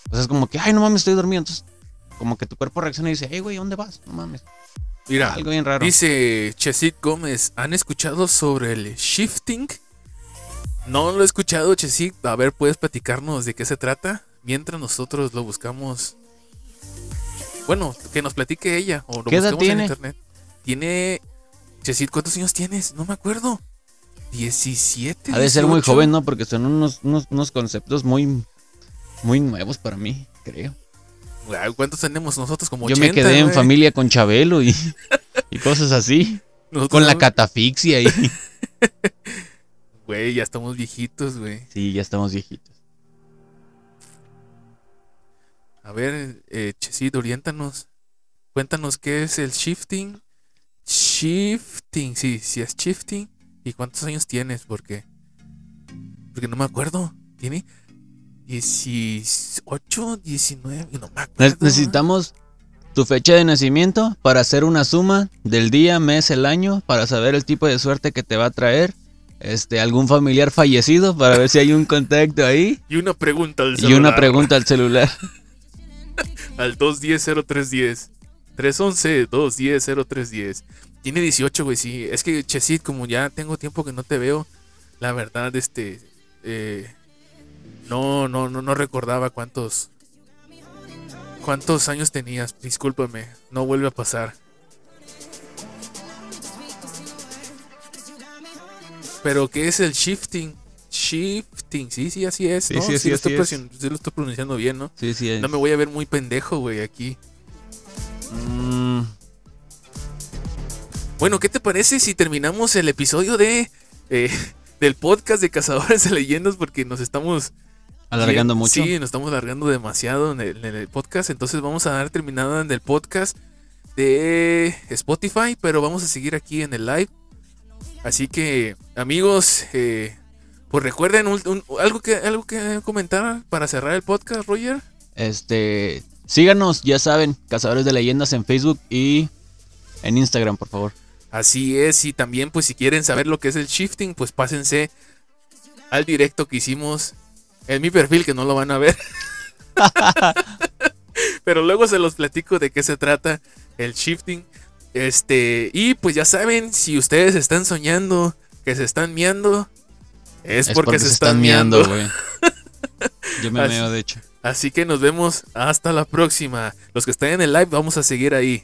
O sea, es como que, ay, no mames, estoy dormido. Entonces, como que tu cuerpo reacciona y dice, hey, güey, ¿dónde vas? No mames. Mira, Algo bien raro. Dice Chesit Gómez, ¿han escuchado sobre el shifting? No lo he escuchado, Chesit. A ver, ¿puedes platicarnos de qué se trata? Mientras nosotros lo buscamos. Bueno, que nos platique ella. O lo ¿Qué edad tiene? en internet. Tiene. Chesit, ¿cuántos años tienes? No me acuerdo. 17. Ha de ser muy 18. joven, ¿no? Porque son unos, unos, unos conceptos muy. Muy nuevos para mí, creo. ¿Cuántos tenemos nosotros? Como Yo me 80, quedé en familia con Chabelo y, y cosas así. Nosotros Con la catafixia y. Güey, ya estamos viejitos, güey. Sí, ya estamos viejitos. A ver, eh, Chesit, oriéntanos. Cuéntanos qué es el shifting. Shifting, sí, sí es shifting. ¿Y cuántos años tienes? Porque. Porque no me acuerdo. ¿Tiene? 18, 19, no me Ne- acuerdo. Necesitamos tu fecha de nacimiento para hacer una suma del día, mes, el año, para saber el tipo de suerte que te va a traer. Este, algún familiar fallecido para ver si hay un contacto ahí. Y una pregunta al Y celular. una pregunta al celular. Al 210-0310. 311-210-0310. Tiene 18, güey, sí. Es que, Chesit, como ya tengo tiempo que no te veo, la verdad, este. eh, no, no, no, no recordaba cuántos. ¿Cuántos años tenías? Discúlpame, no vuelve a pasar. Pero, ¿qué es el shifting? Shifting, sí, sí, así es. Sí, ¿no? sí, sí, lo estoy así es. pronun- sí lo estoy pronunciando bien, ¿no? Sí, sí. es. No me voy a ver muy pendejo, güey, aquí. Mm, Bueno, ¿qué te parece si terminamos el episodio de eh, del podcast de Cazadores de Leyendas? Porque nos estamos alargando mucho. Sí, nos estamos alargando demasiado en el, en el podcast. Entonces vamos a dar terminada en el podcast de Spotify, pero vamos a seguir aquí en el live. Así que, amigos, eh, pues recuerden un- un- algo que algo que comentar para cerrar el podcast, Roger. Este, síganos, ya saben, Cazadores de Leyendas en Facebook y en Instagram, por favor. Así es, y también pues si quieren saber lo que es el shifting, pues pásense al directo que hicimos en mi perfil, que no lo van a ver. Pero luego se los platico de qué se trata el shifting. Este, y pues ya saben, si ustedes están soñando que se están miando, es, Es porque, se, están miando. güey. Yo me Así- meo, de hecho. Así que nos vemos hasta la próxima. Los que están en el live, vamos a seguir ahí.